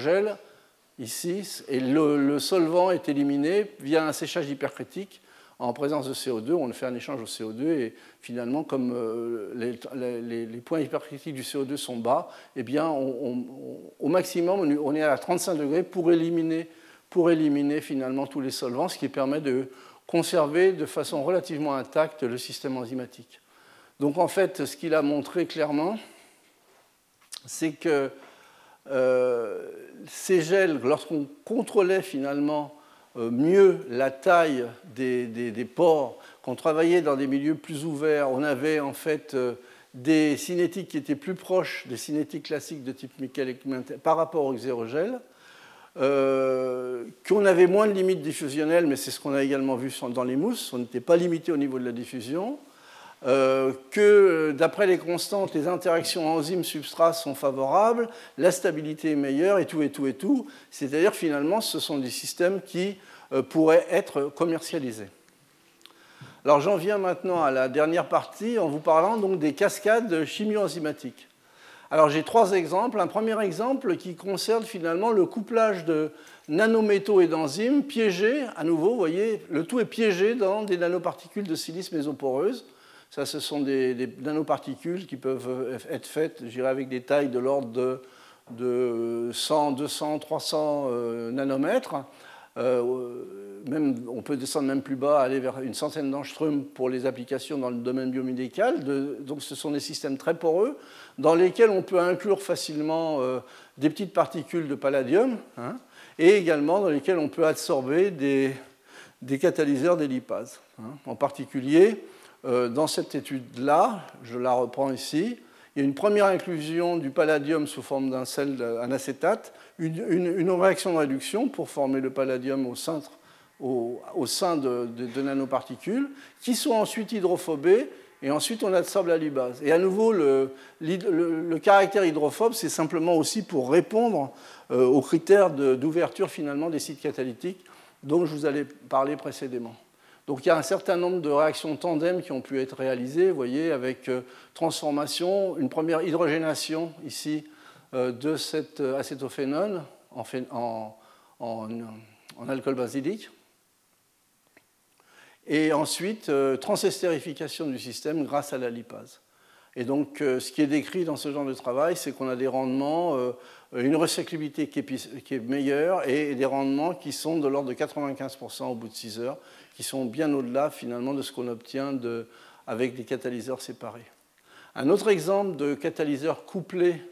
ici, et le, solvant est éliminé via un séchage hypercritique en présence de CO2, on fait un échange au CO2 et finalement, comme euh, les, points hypercritiques du CO2 sont bas, eh bien, au maximum, on est à 35 degrés pour éliminer, pour éliminer finalement tous les solvants, ce qui permet de conserver de façon relativement intacte le système enzymatique. Donc en fait, ce qu'il a montré clairement, c'est que euh, ces gels, lorsqu'on contrôlait finalement mieux la taille des, des, pores, qu'on travaillait dans des milieux plus ouverts, on avait en fait euh, des cinétiques qui étaient plus proches des cinétiques classiques de type Michael par rapport aux xérogels, euh, qu'on avait moins de limites diffusionnelles, mais c'est ce qu'on a également vu dans les mousses, on n'était pas limité au niveau de la diffusion, euh, que d'après les constantes, les interactions enzymes-substrat sont favorables, la stabilité est meilleure, et tout, et tout, et tout. C'est-à-dire finalement, ce sont des systèmes qui euh, pourraient être commercialisés. Alors j'en viens maintenant à la dernière partie en vous parlant donc des cascades chimio-enzymatiques. Alors j'ai trois exemples. Un premier exemple qui concerne finalement le couplage de nanométaux et d'enzymes piégés, à nouveau, vous voyez, le tout est piégé dans des nanoparticules de silice mésoporeuse. Ça, ce sont des, nanoparticules qui peuvent être faites, je dirais, avec des tailles de l'ordre de, 100, 200, 300 nanomètres. Euh, même, on peut descendre même plus bas, aller vers une centaine d'angstroms pour les applications dans le domaine biomédical. donc ce sont des systèmes très poreux dans lesquels on peut inclure facilement euh, des petites particules de palladium hein, et également dans lesquels on peut absorber des, catalyseurs des lipases. Hein. En particulier, dans cette étude-là, je la reprends ici, il y a une première inclusion du palladium sous forme d'un sel, un acétate, une, réaction de réduction pour former le palladium au sein, au, sein de, nanoparticules, qui sont ensuite hydrophobées, et ensuite on absorbe la libase. Et à nouveau, le, caractère hydrophobe, c'est simplement aussi pour répondre euh, aux critères d'ouverture finalement des sites catalytiques dont je vous allais parler précédemment. Donc il y a un certain nombre de réactions tandem qui ont pu être réalisées, vous voyez, avec euh, transformation, une première hydrogénation ici euh, de cet euh, acétophénone en, alcool basylique, et ensuite transestérification du système grâce à la lipase. Et donc, ce qui est décrit dans ce genre de travail, c'est qu'on a des rendements, une recyclabilité qui est, meilleure et des rendements qui sont de l'ordre de 95% au bout de 6 heures, qui sont bien au-delà finalement de ce qu'on obtient avec des catalyseurs séparés. Un autre exemple de catalyseur couplé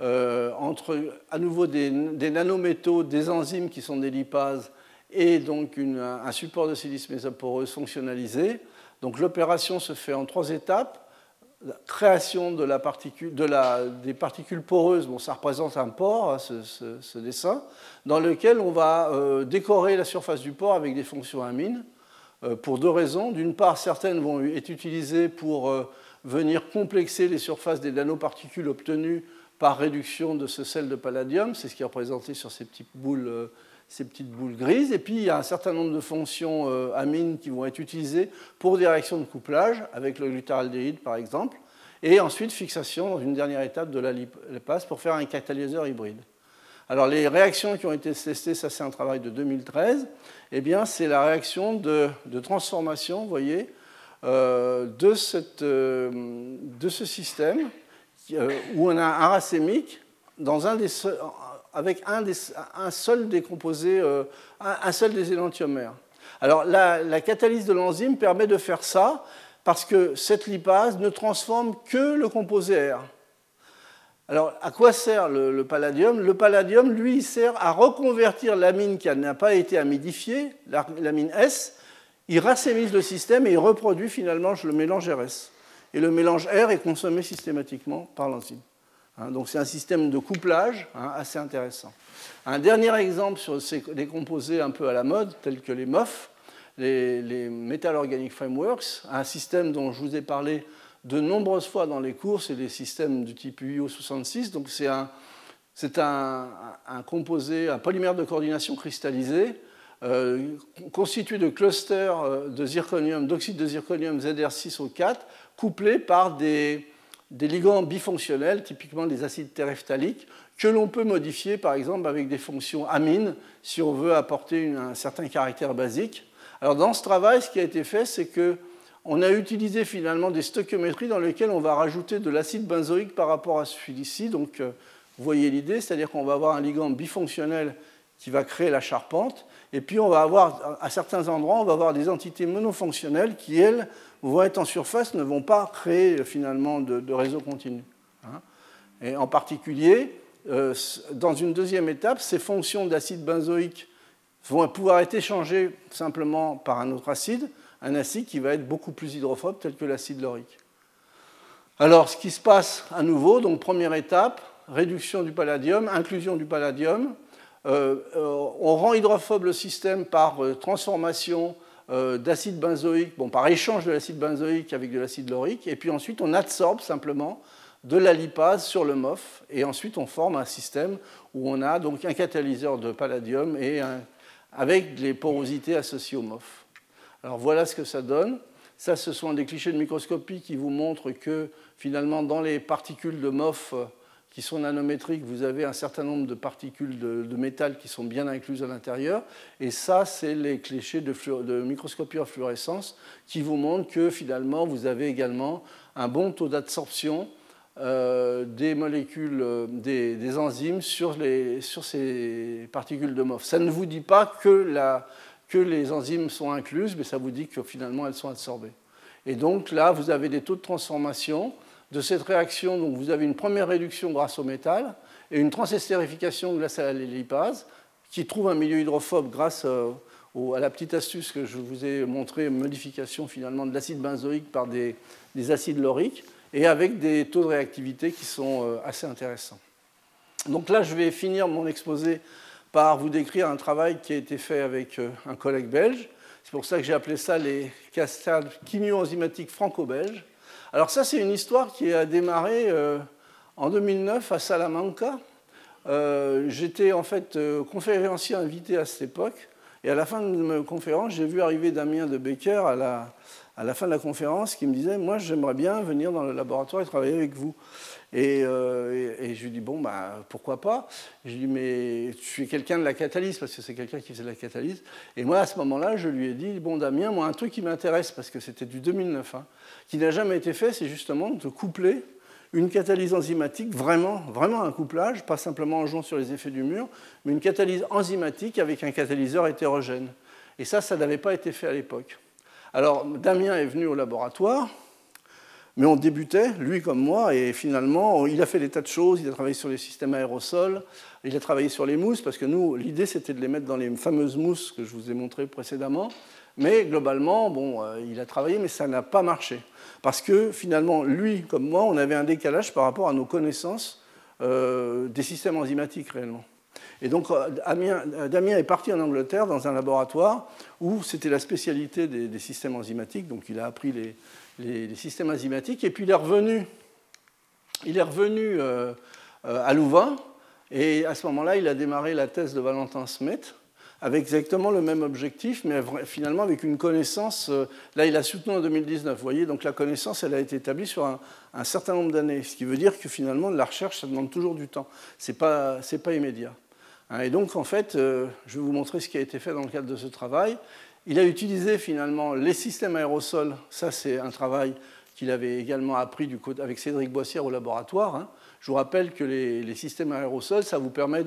entre à nouveau des, nanométaux, des enzymes qui sont des lipases et donc un support de silice mésoporeuse fonctionnalisé. Donc l'opération se fait en trois étapes. La création de la particule, de la, des particules poreuses, bon, ça représente un pore, hein, ce, dessin, dans lequel on va euh, décorer la surface du pore avec des fonctions amines, euh, pour deux raisons. D'une part, certaines vont être utilisées pour euh, venir complexer les surfaces des nanoparticules obtenues par réduction de ce sel de palladium, c'est ce qui est représenté sur ces petites boules ces petites boules grises. Et puis, il y a un certain nombre de fonctions euh, amines qui vont être utilisées pour des réactions de couplage, avec le glutardéhyde par exemple. Et ensuite, fixation dans une dernière étape de la lipase pour faire un catalyseur hybride. Alors, les réactions qui ont été testées, ça c'est un travail de 2013, eh bien, c'est la réaction de, transformation, vous voyez, euh, de, cette, euh, de, ce système où on a un racémique dans un des, avec un, seul décomposé, euh, un, seul des. Alors la, catalyse de l'enzyme permet de faire ça parce que cette lipase ne transforme que le composé R. Alors, à quoi sert le, palladium? Le palladium, lui, sert à reconvertir l'amine qui n'a pas été amidifiée, l'amine S. Il racémise le système et il reproduit finalement le mélange RS. Et le mélange R est consommé systématiquement par l'enzyme. Hein, donc c'est un système de couplage hein, assez intéressant. Un dernier exemple sur des composés un peu à la mode, tels que les MOF, les, Metal Organic Frameworks, un système dont je vous ai parlé de nombreuses fois dans les cours, c'est des systèmes du type UO66. Donc c'est un, un, composé, un polymère de coordination cristallisé euh, constitué de clusters euh, de zirconium, d'oxyde de zirconium ZR6O4, couplés par des, des ligands bifonctionnels, typiquement des acides terephthaliques, que l'on peut modifier par exemple avec des fonctions amines si on veut apporter un certain caractère basique. Alors dans ce travail, ce qui a été fait, c'est que on a utilisé finalement des stoichiométries dans lesquelles on va rajouter de l'acide benzoïque par rapport à celui-ci. Donc euh, vous voyez l'idée, c'est-à-dire qu'on va avoir un ligand bifonctionnel qui va créer la charpente, et puis on va avoir, à certains endroits, on va avoir des entités monofonctionnelles qui, elles, vont être en surface, ne vont pas créer finalement de, réseau continu. Hein. Et en particulier, euh, dans une deuxième étape, ces fonctions d'acide benzoïque vont pouvoir être échangées simplement par un autre acide, un acide qui va être beaucoup plus hydrophobe, tel que l'acide laurique. Alors, ce qui se passe à nouveau, donc première étape, réduction du palladium, inclusion du palladium. Euh, euh, on rend hydrophobe le système par transformation euh, d'acide benzoïque, bon, par échange de l'acide benzoïque avec de l'acide laurique, et puis ensuite on absorbe simplement de la lipase sur le MOF, et ensuite on forme un système où on a donc un catalyseur de palladium et avec les porosités associées au MOF. Alors voilà ce que ça donne. Ça, ce sont des clichés de microscopie qui vous montrent que finalement dans les particules de MOF, qui sont nanométriques, vous avez un certain nombre de particules de, métal qui sont bien incluses à l'intérieur. Et ça, c'est les clichés de, microscopie en fluorescence qui vous montrent que finalement, vous avez également un bon taux d'absorption euh, des molécules, euh, des, enzymes sur, les, sur, ces particules de MOF. Ça ne vous dit pas que, que les enzymes sont incluses, mais ça vous dit que finalement, elles sont absorbées. Et donc là, vous avez des taux de transformation de cette réaction, vous avez une première réduction grâce au métal et une transestérification grâce à la lipase qui trouve un milieu hydrophobe grâce euh, à la petite astuce que je vous ai montré, modification finalement de l'acide benzoïque par des, acides lauriques et avec des taux de réactivité qui sont euh, assez intéressants. Donc là, je vais finir mon exposé par vous décrire un travail qui a été fait avec euh, un collègue belge. C'est pour ça que j'ai appelé ça les cascades chimio-enzymatiques franco-belges. Alors ça, c'est une histoire qui a démarré euh, en 2009 à Salamanca. Euh, j'étais en fait euh, conférencier invité à cette époque. Et à la fin de ma conférence, j'ai vu arriver Damien de Becker à la, à la fin de la conférence qui me disait Moi, j'aimerais bien venir dans le laboratoire et travailler avec vous. Et, euh, je lui dis Bon, bah, pourquoi pas? Je lui dis Mais tu es quelqu'un de la catalyse, parce que c'est quelqu'un qui faisait de la catalyse. Et moi, à ce moment-là, je lui ai dit Bon, Damien, moi, un truc qui m'intéresse, parce que c'était du 2009, hein, qui n'a jamais été fait, c'est justement de coupler une catalyse enzymatique, vraiment, vraiment un couplage, pas simplement en jouant sur les effets du mur, mais une catalyse enzymatique avec un catalyseur hétérogène. Et ça, ça n'avait pas été fait à l'époque. Alors, Damien est venu au laboratoire, mais on débutait, lui comme moi, et finalement, il a fait des tas de choses. Il a travaillé sur les systèmes aérosols, il a travaillé sur les mousses, parce que nous, l'idée, c'était de les mettre dans les fameuses mousses que je vous ai montrées précédemment. Mais globalement, bon, euh, il a travaillé, mais ça n'a pas marché. Parce que finalement, lui comme moi, on avait un décalage par rapport à nos connaissances euh, des systèmes enzymatiques réellement. Et donc, euh, Damien est parti en Angleterre dans un laboratoire où c'était la spécialité des, systèmes enzymatiques. Donc, il a appris les, systèmes enzymatiques. Et puis, il est revenu, à Louvain. Et à ce moment-là, il a démarré la thèse de Valentin Smet avec exactement le même objectif, mais finalement avec une connaissance. Euh, là, il a soutenu en 2019. Vous voyez, donc la connaissance, elle a été établie sur un, certain nombre d'années, ce qui veut dire que finalement, la recherche, ça demande toujours du temps. Ce n'est pas, pas immédiat. Hein, et donc, en fait, euh, je vais vous montrer ce qui a été fait dans le cadre de ce travail. Il a utilisé finalement les systèmes aérosols. Ça, c'est un travail qu'il avait également appris avec Cédric Boissière au laboratoire. Hein. Je vous rappelle que les, systèmes aérosols, ça vous permet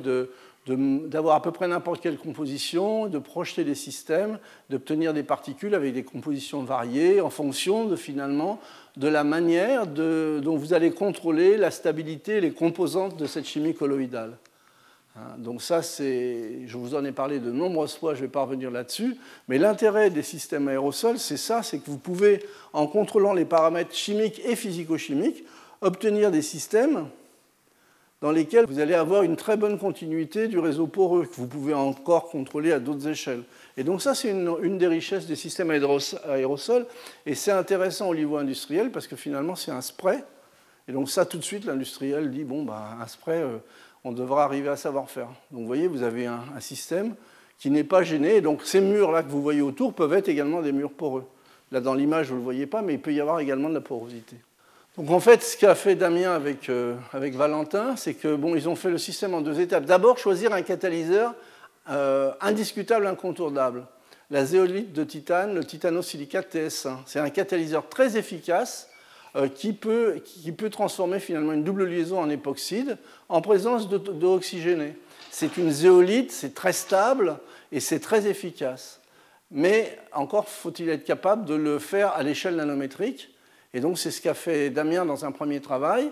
d'avoir à peu près n'importe quelle composition, de projeter des systèmes, d'obtenir des particules avec des compositions variées en fonction de finalement de la manière dont vous allez contrôler la stabilité et les composantes de cette chimie colloïdale. Hein, donc ça, c'est, je vous en ai parlé de nombreuses fois, je ne vais pas revenir là-dessus, mais l'intérêt des systèmes aérosols, c'est ça, c'est que vous pouvez, en contrôlant les paramètres chimiques et physico-chimiques, obtenir des systèmes dans lesquels vous allez avoir une très bonne continuité du réseau poreux que vous pouvez encore contrôler à d'autres échelles. Et donc ça, c'est une, des richesses des systèmes aérosols, et c'est intéressant au niveau industriel parce que finalement, c'est un spray. Et donc ça, tout de suite, l'industriel dit, bon, bah, un spray, euh, on devra arriver à savoir faire. Donc vous voyez, vous avez un, un système qui n'est pas gêné, et donc ces murs-là que vous voyez autour peuvent être également des murs poreux. Là, dans l'image, vous ne le voyez pas, mais il peut y avoir également de la porosité. Donc en fait, ce qu'a fait Damien avec, euh, avec Valentin, c'est que bon, ils ont fait le système en deux étapes. D'abord, choisir un catalyseur euh, indiscutable, incontournable. La zéolite de titane, le titano-silicate TS1. C'est un catalyseur très efficace euh, qui, peut, qui peut transformer finalement une double liaison en époxyde en présence d'eau oxygénée. C'est une zéolite, c'est très stable et c'est très efficace. Mais encore faut-il être capable de le faire à l'échelle nanométrique et donc c'est ce qu'a fait Damien dans un premier travail.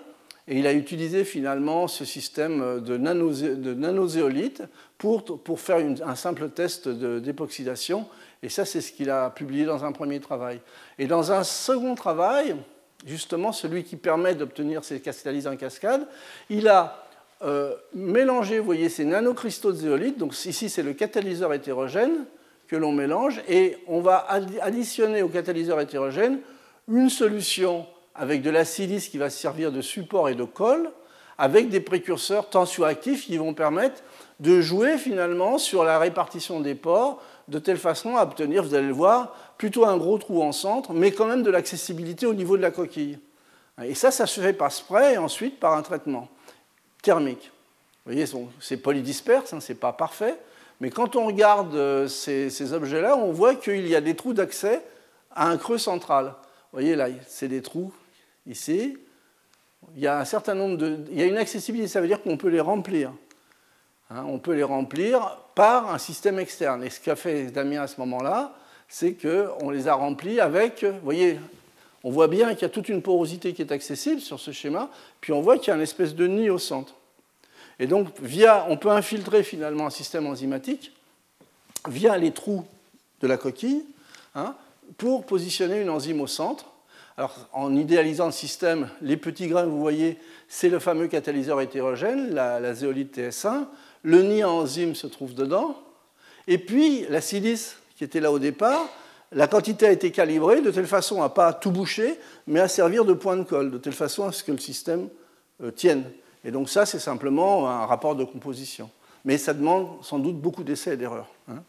Et il a utilisé finalement ce système de, nanozéolite pour, pour faire un simple test d'époxydation. Et ça, c'est ce qu'il a publié dans un premier travail. Et dans un second travail, justement celui qui permet d'obtenir ces catalyses en cascade, il a euh, mélangé, vous voyez, ces nanocristaux de zéolite. Donc ici, c'est le catalyseur hétérogène que l'on mélange. Et on va additionner au catalyseur hétérogène une solution avec de la silice qui va servir de support et de colle, avec des précurseurs tensioactifs qui vont permettre de jouer finalement sur la répartition des pores de telle façon à obtenir, vous allez le voir, plutôt un gros trou en centre, mais quand même de l'accessibilité au niveau de la coquille. Et ça, ça se fait par spray et ensuite par un traitement thermique. Vous voyez, c'est polydisperse, hein, ce n'est pas parfait, mais quand on regarde euh, ces objets-là, on voit qu'il y a des trous d'accès à un creux central. Vous voyez là, c'est des trous ici. Il y a un certain nombre de. Il y a une accessibilité, ça veut dire qu'on peut les remplir. Hein, on peut les remplir par un système externe. Et ce qu'a fait Damien à ce moment-là, c'est qu'on les a remplis avec. Vous voyez, on voit bien qu'il y a toute une porosité qui est accessible sur ce schéma, puis on voit qu'il y a une espèce de nid au centre. Et donc, via, on peut infiltrer finalement un système enzymatique via les trous de la coquille. Hein, pour positionner une enzyme au centre. Alors, en idéalisant le système, les petits grains vous voyez, c'est le fameux catalyseur hétérogène, la, zéolite TS1. Le nid enzyme se trouve dedans. Et puis, la silice qui était là au départ, la quantité a été calibrée de telle façon à ne pas tout boucher, mais à servir de point de colle, de telle façon à ce que le système euh, tienne. Et donc ça, c'est simplement un rapport de composition. Mais ça demande sans doute beaucoup d'essais et d'erreurs. Hein.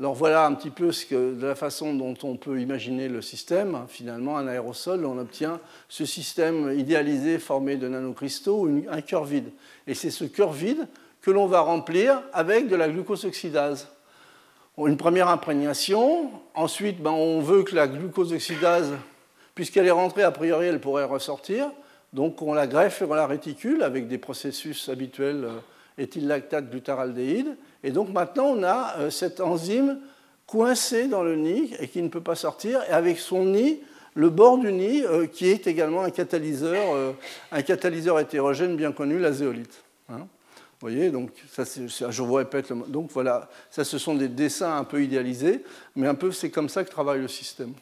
Alors voilà un petit peu de la façon dont on peut imaginer le système. Finalement, un aérosol, on obtient ce système idéalisé formé de nanocristaux, un cœur vide. Et c'est ce cœur vide que l'on va remplir avec de la glucose oxydase. Une première imprégnation, ensuite ben, on veut que la glucose oxydase, puisqu'elle est rentrée, a priori elle pourrait ressortir, donc on la greffe sur la réticule avec des processus habituels euh, éthylactate glutaraldéhyde. Et donc maintenant on a euh, cette enzyme coincée dans le nid et qui ne peut pas sortir, et avec son nid, le bord du nid, euh, qui est également un catalyseur, un catalyseur hétérogène bien connu, la zéolite. Hein. Vous voyez, donc ça, je vous répète, donc voilà, ça ce sont des dessins un peu idéalisés, mais un peu c'est comme ça que travaille le système.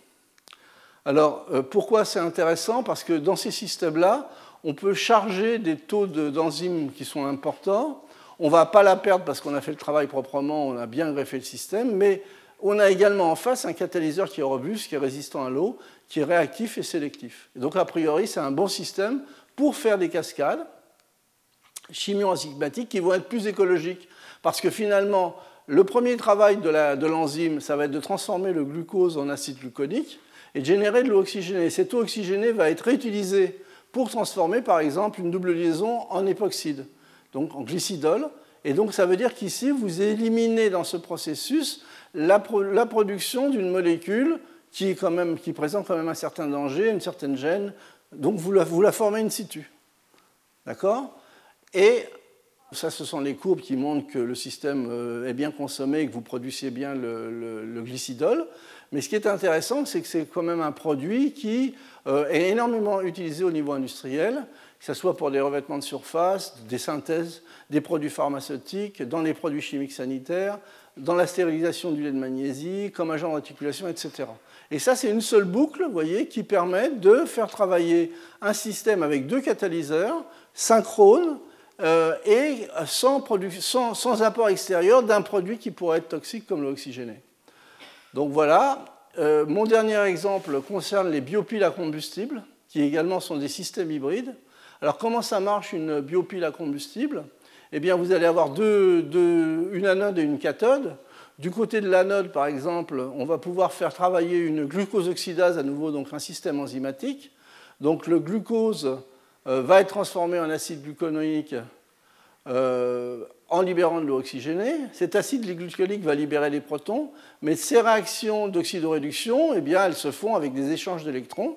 Alors euh, pourquoi c'est intéressant? Parce que dans ces systèmes-là, on peut charger des taux d'enzymes qui sont importants. On ne va pas la perdre parce qu'on a fait le travail proprement, on a bien greffé le système, mais on a également en face un catalyseur qui est robuste, qui est résistant à l'eau, qui est réactif et sélectif. donc a priori, c'est un bon système pour faire des cascades chimio-enzymatiques qui vont être plus écologiques. Parce que finalement, le premier travail de l'enzyme, ça va être de transformer le glucose en acide gluconique et de générer de l'eau oxygénée. Cette eau oxygénée va être réutilisée pour transformer, par exemple, une double liaison en époxyde, donc en glycidol. Et donc, ça veut dire qu'ici, vous éliminez dans ce processus la, production d'une molécule qui, quand même, qui, présente quand même un certain danger, une certaine gêne. Donc, vous la, vous la formez in situ. D'accord? Et ça, ce sont les courbes qui montrent que le système euh, est bien consommé et que vous produisez bien le, glycidol. Mais ce qui est intéressant, c'est que c'est quand même un produit qui euh, est énormément utilisé au niveau industriel, que ce soit pour des revêtements de surface, des synthèses, des produits pharmaceutiques, dans les produits chimiques sanitaires, dans la stérilisation du lait de magnésie, comme agent d'articulation, etc. Et ça, c'est une seule boucle, vous voyez, qui permet de faire travailler un système avec deux catalyseurs synchrones euh, et sans, apport extérieur d'un produit qui pourrait être toxique comme l'oxygéné. Donc voilà, euh, mon dernier exemple concerne les biopiles à combustible, qui également sont des systèmes hybrides. Alors comment ça marche une biopile à combustible? Eh bien vous allez avoir une anode et une cathode. Du côté de l'anode, par exemple, on va pouvoir faire travailler une glucose oxydase, à nouveau donc un système enzymatique. Donc le glucose euh, va être transformé en acide gluconoïque euh, en libérant de l'eau oxygénée. Cet acide gluconique va libérer les protons, mais ces réactions d'oxydoréduction, eh bien, elles se font avec des échanges d'électrons.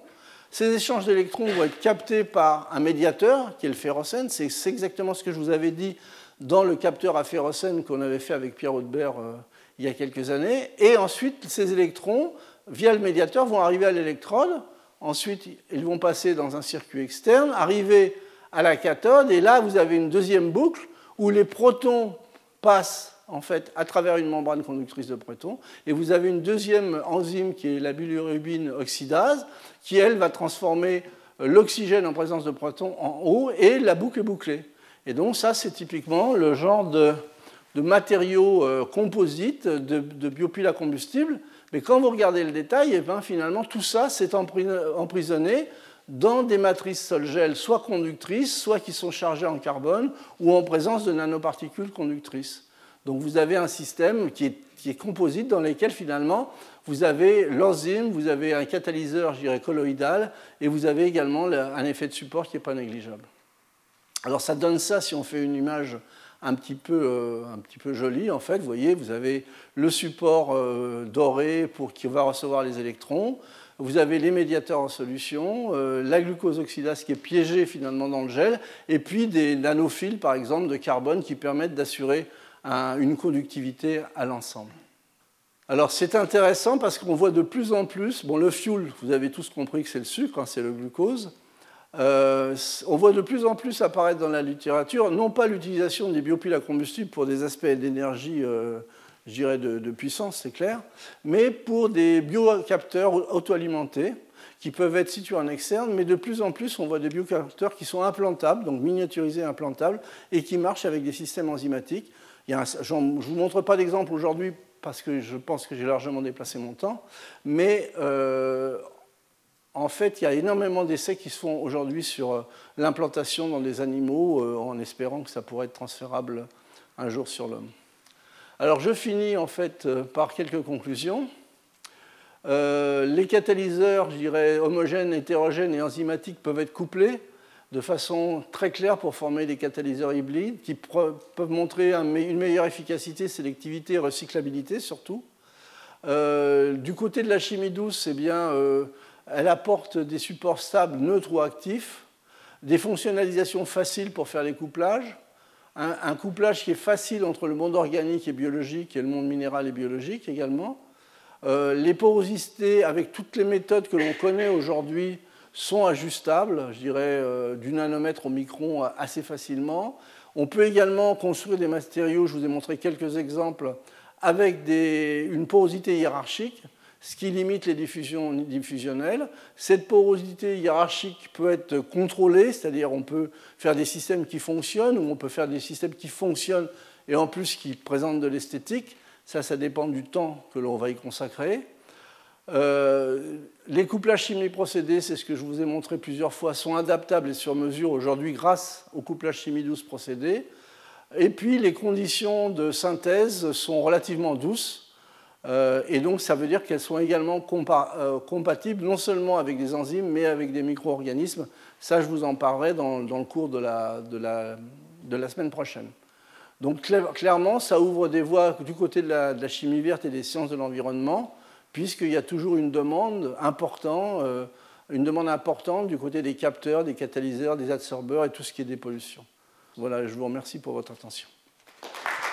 Ces échanges d'électrons vont être captés par un médiateur, qui est le ferrocène. C'est exactement ce que je vous avais dit dans le capteur à ferrocène qu'on avait fait avec Pierre Audebert euh, il y a quelques années. Et ensuite, ces électrons, via le médiateur, vont arriver à l'électrode Ensuite, ils vont passer dans un circuit externe, arriver à la cathode, et là, vous avez une deuxième boucle où les protons passent en fait à travers une membrane conductrice de protons, et vous avez une deuxième enzyme qui est la bilirubine oxydase, qui elle va transformer l'oxygène en présence de protons en eau, et la boucle est bouclée. Et donc ça, c'est typiquement le genre de, matériaux euh, composites, de, de biopiles à combustible, mais quand vous regardez le détail, eh ben, finalement, tout ça s'est emprisonné dans des matrices sol-gel, soit conductrices, soit qui sont chargées en carbone, ou en présence de nanoparticules conductrices. Donc vous avez un système qui est, composite dans lequel finalement vous avez l'enzyme, vous avez un catalyseur, je dirais, colloïdal, et vous avez également un effet de support qui n'est pas négligeable. Alors ça donne ça si on fait une image un petit peu, euh, un petit peu joli. En fait, vous voyez, vous avez le support euh, doré pour qui va recevoir les électrons. Vous avez les médiateurs en solution, euh, la glucose oxydase qui est piégée finalement dans le gel, et puis des nanophiles, par exemple, de carbone qui permettent d'assurer une conductivité à l'ensemble. Alors c'est intéressant parce qu'on voit de plus en plus, bon le fuel, vous avez tous compris que c'est le sucre, hein, c'est le glucose, euh, on voit de plus en plus apparaître dans la littérature, non pas l'utilisation des biopiles à combustible pour des aspects d'énergie, euh, je dirais, de, puissance, c'est clair, mais pour des biocapteurs auto-alimentés qui peuvent être situés en externe, mais de plus en plus, on voit des biocapteurs qui sont implantables, donc miniaturisés, implantables, et qui marchent avec des systèmes enzymatiques. je ne vous montre pas d'exemple aujourd'hui parce que je pense que j'ai largement déplacé mon temps, mais euh, en fait, il y a énormément d'essais qui se font aujourd'hui sur euh, l'implantation dans des animaux, euh, en espérant que ça pourrait être transférable un jour sur l'homme. Alors je finis en fait par quelques conclusions. les catalyseurs, je dirais, homogènes, hétérogènes et enzymatiques peuvent être couplés de façon très claire pour former des catalyseurs hybrides qui peuvent montrer une meilleure efficacité, sélectivité et recyclabilité surtout. Euh, du côté de la chimie douce, eh euh, elle apporte des supports stables, neutres ou actifs, des fonctionnalisations faciles pour faire les couplages, un, couplage qui est facile entre le monde organique et biologique et le monde minéral et biologique également. Euh, les porosités, avec toutes les méthodes que l'on connaît aujourd'hui, sont ajustables, je dirais euh, du nanomètre au micron assez facilement. On peut également construire des matériaux, je vous ai montré quelques exemples, avec une porosité hiérarchique, ce qui limite les diffusions diffusionnelles. Cette porosité hiérarchique peut être contrôlée, c'est-à-dire on peut faire des systèmes qui fonctionnent ou on peut faire des systèmes qui fonctionnent et en plus qui présentent de l'esthétique. Ça, ça dépend du temps que l'on va y consacrer. Euh, les couplages chimiques procédés, c'est ce que je vous ai montré plusieurs fois, sont adaptables et sur mesure aujourd'hui grâce au couplage chimie douce procédé. Et puis les conditions de synthèse sont relativement douces. Euh, et donc ça veut dire qu'elles sont également euh, compatibles non seulement avec des enzymes, mais avec des micro-organismes. Ça, je vous en parlerai dans, le cours de la, semaine prochaine. Donc clairement, ça ouvre des voies du côté de la, chimie verte et des sciences de l'environnement puisqu'il y a toujours une demande importante, euh, une demande importante du côté des capteurs, des catalyseurs, des absorbeurs et tout ce qui est dépollution. Voilà, je vous remercie pour votre attention.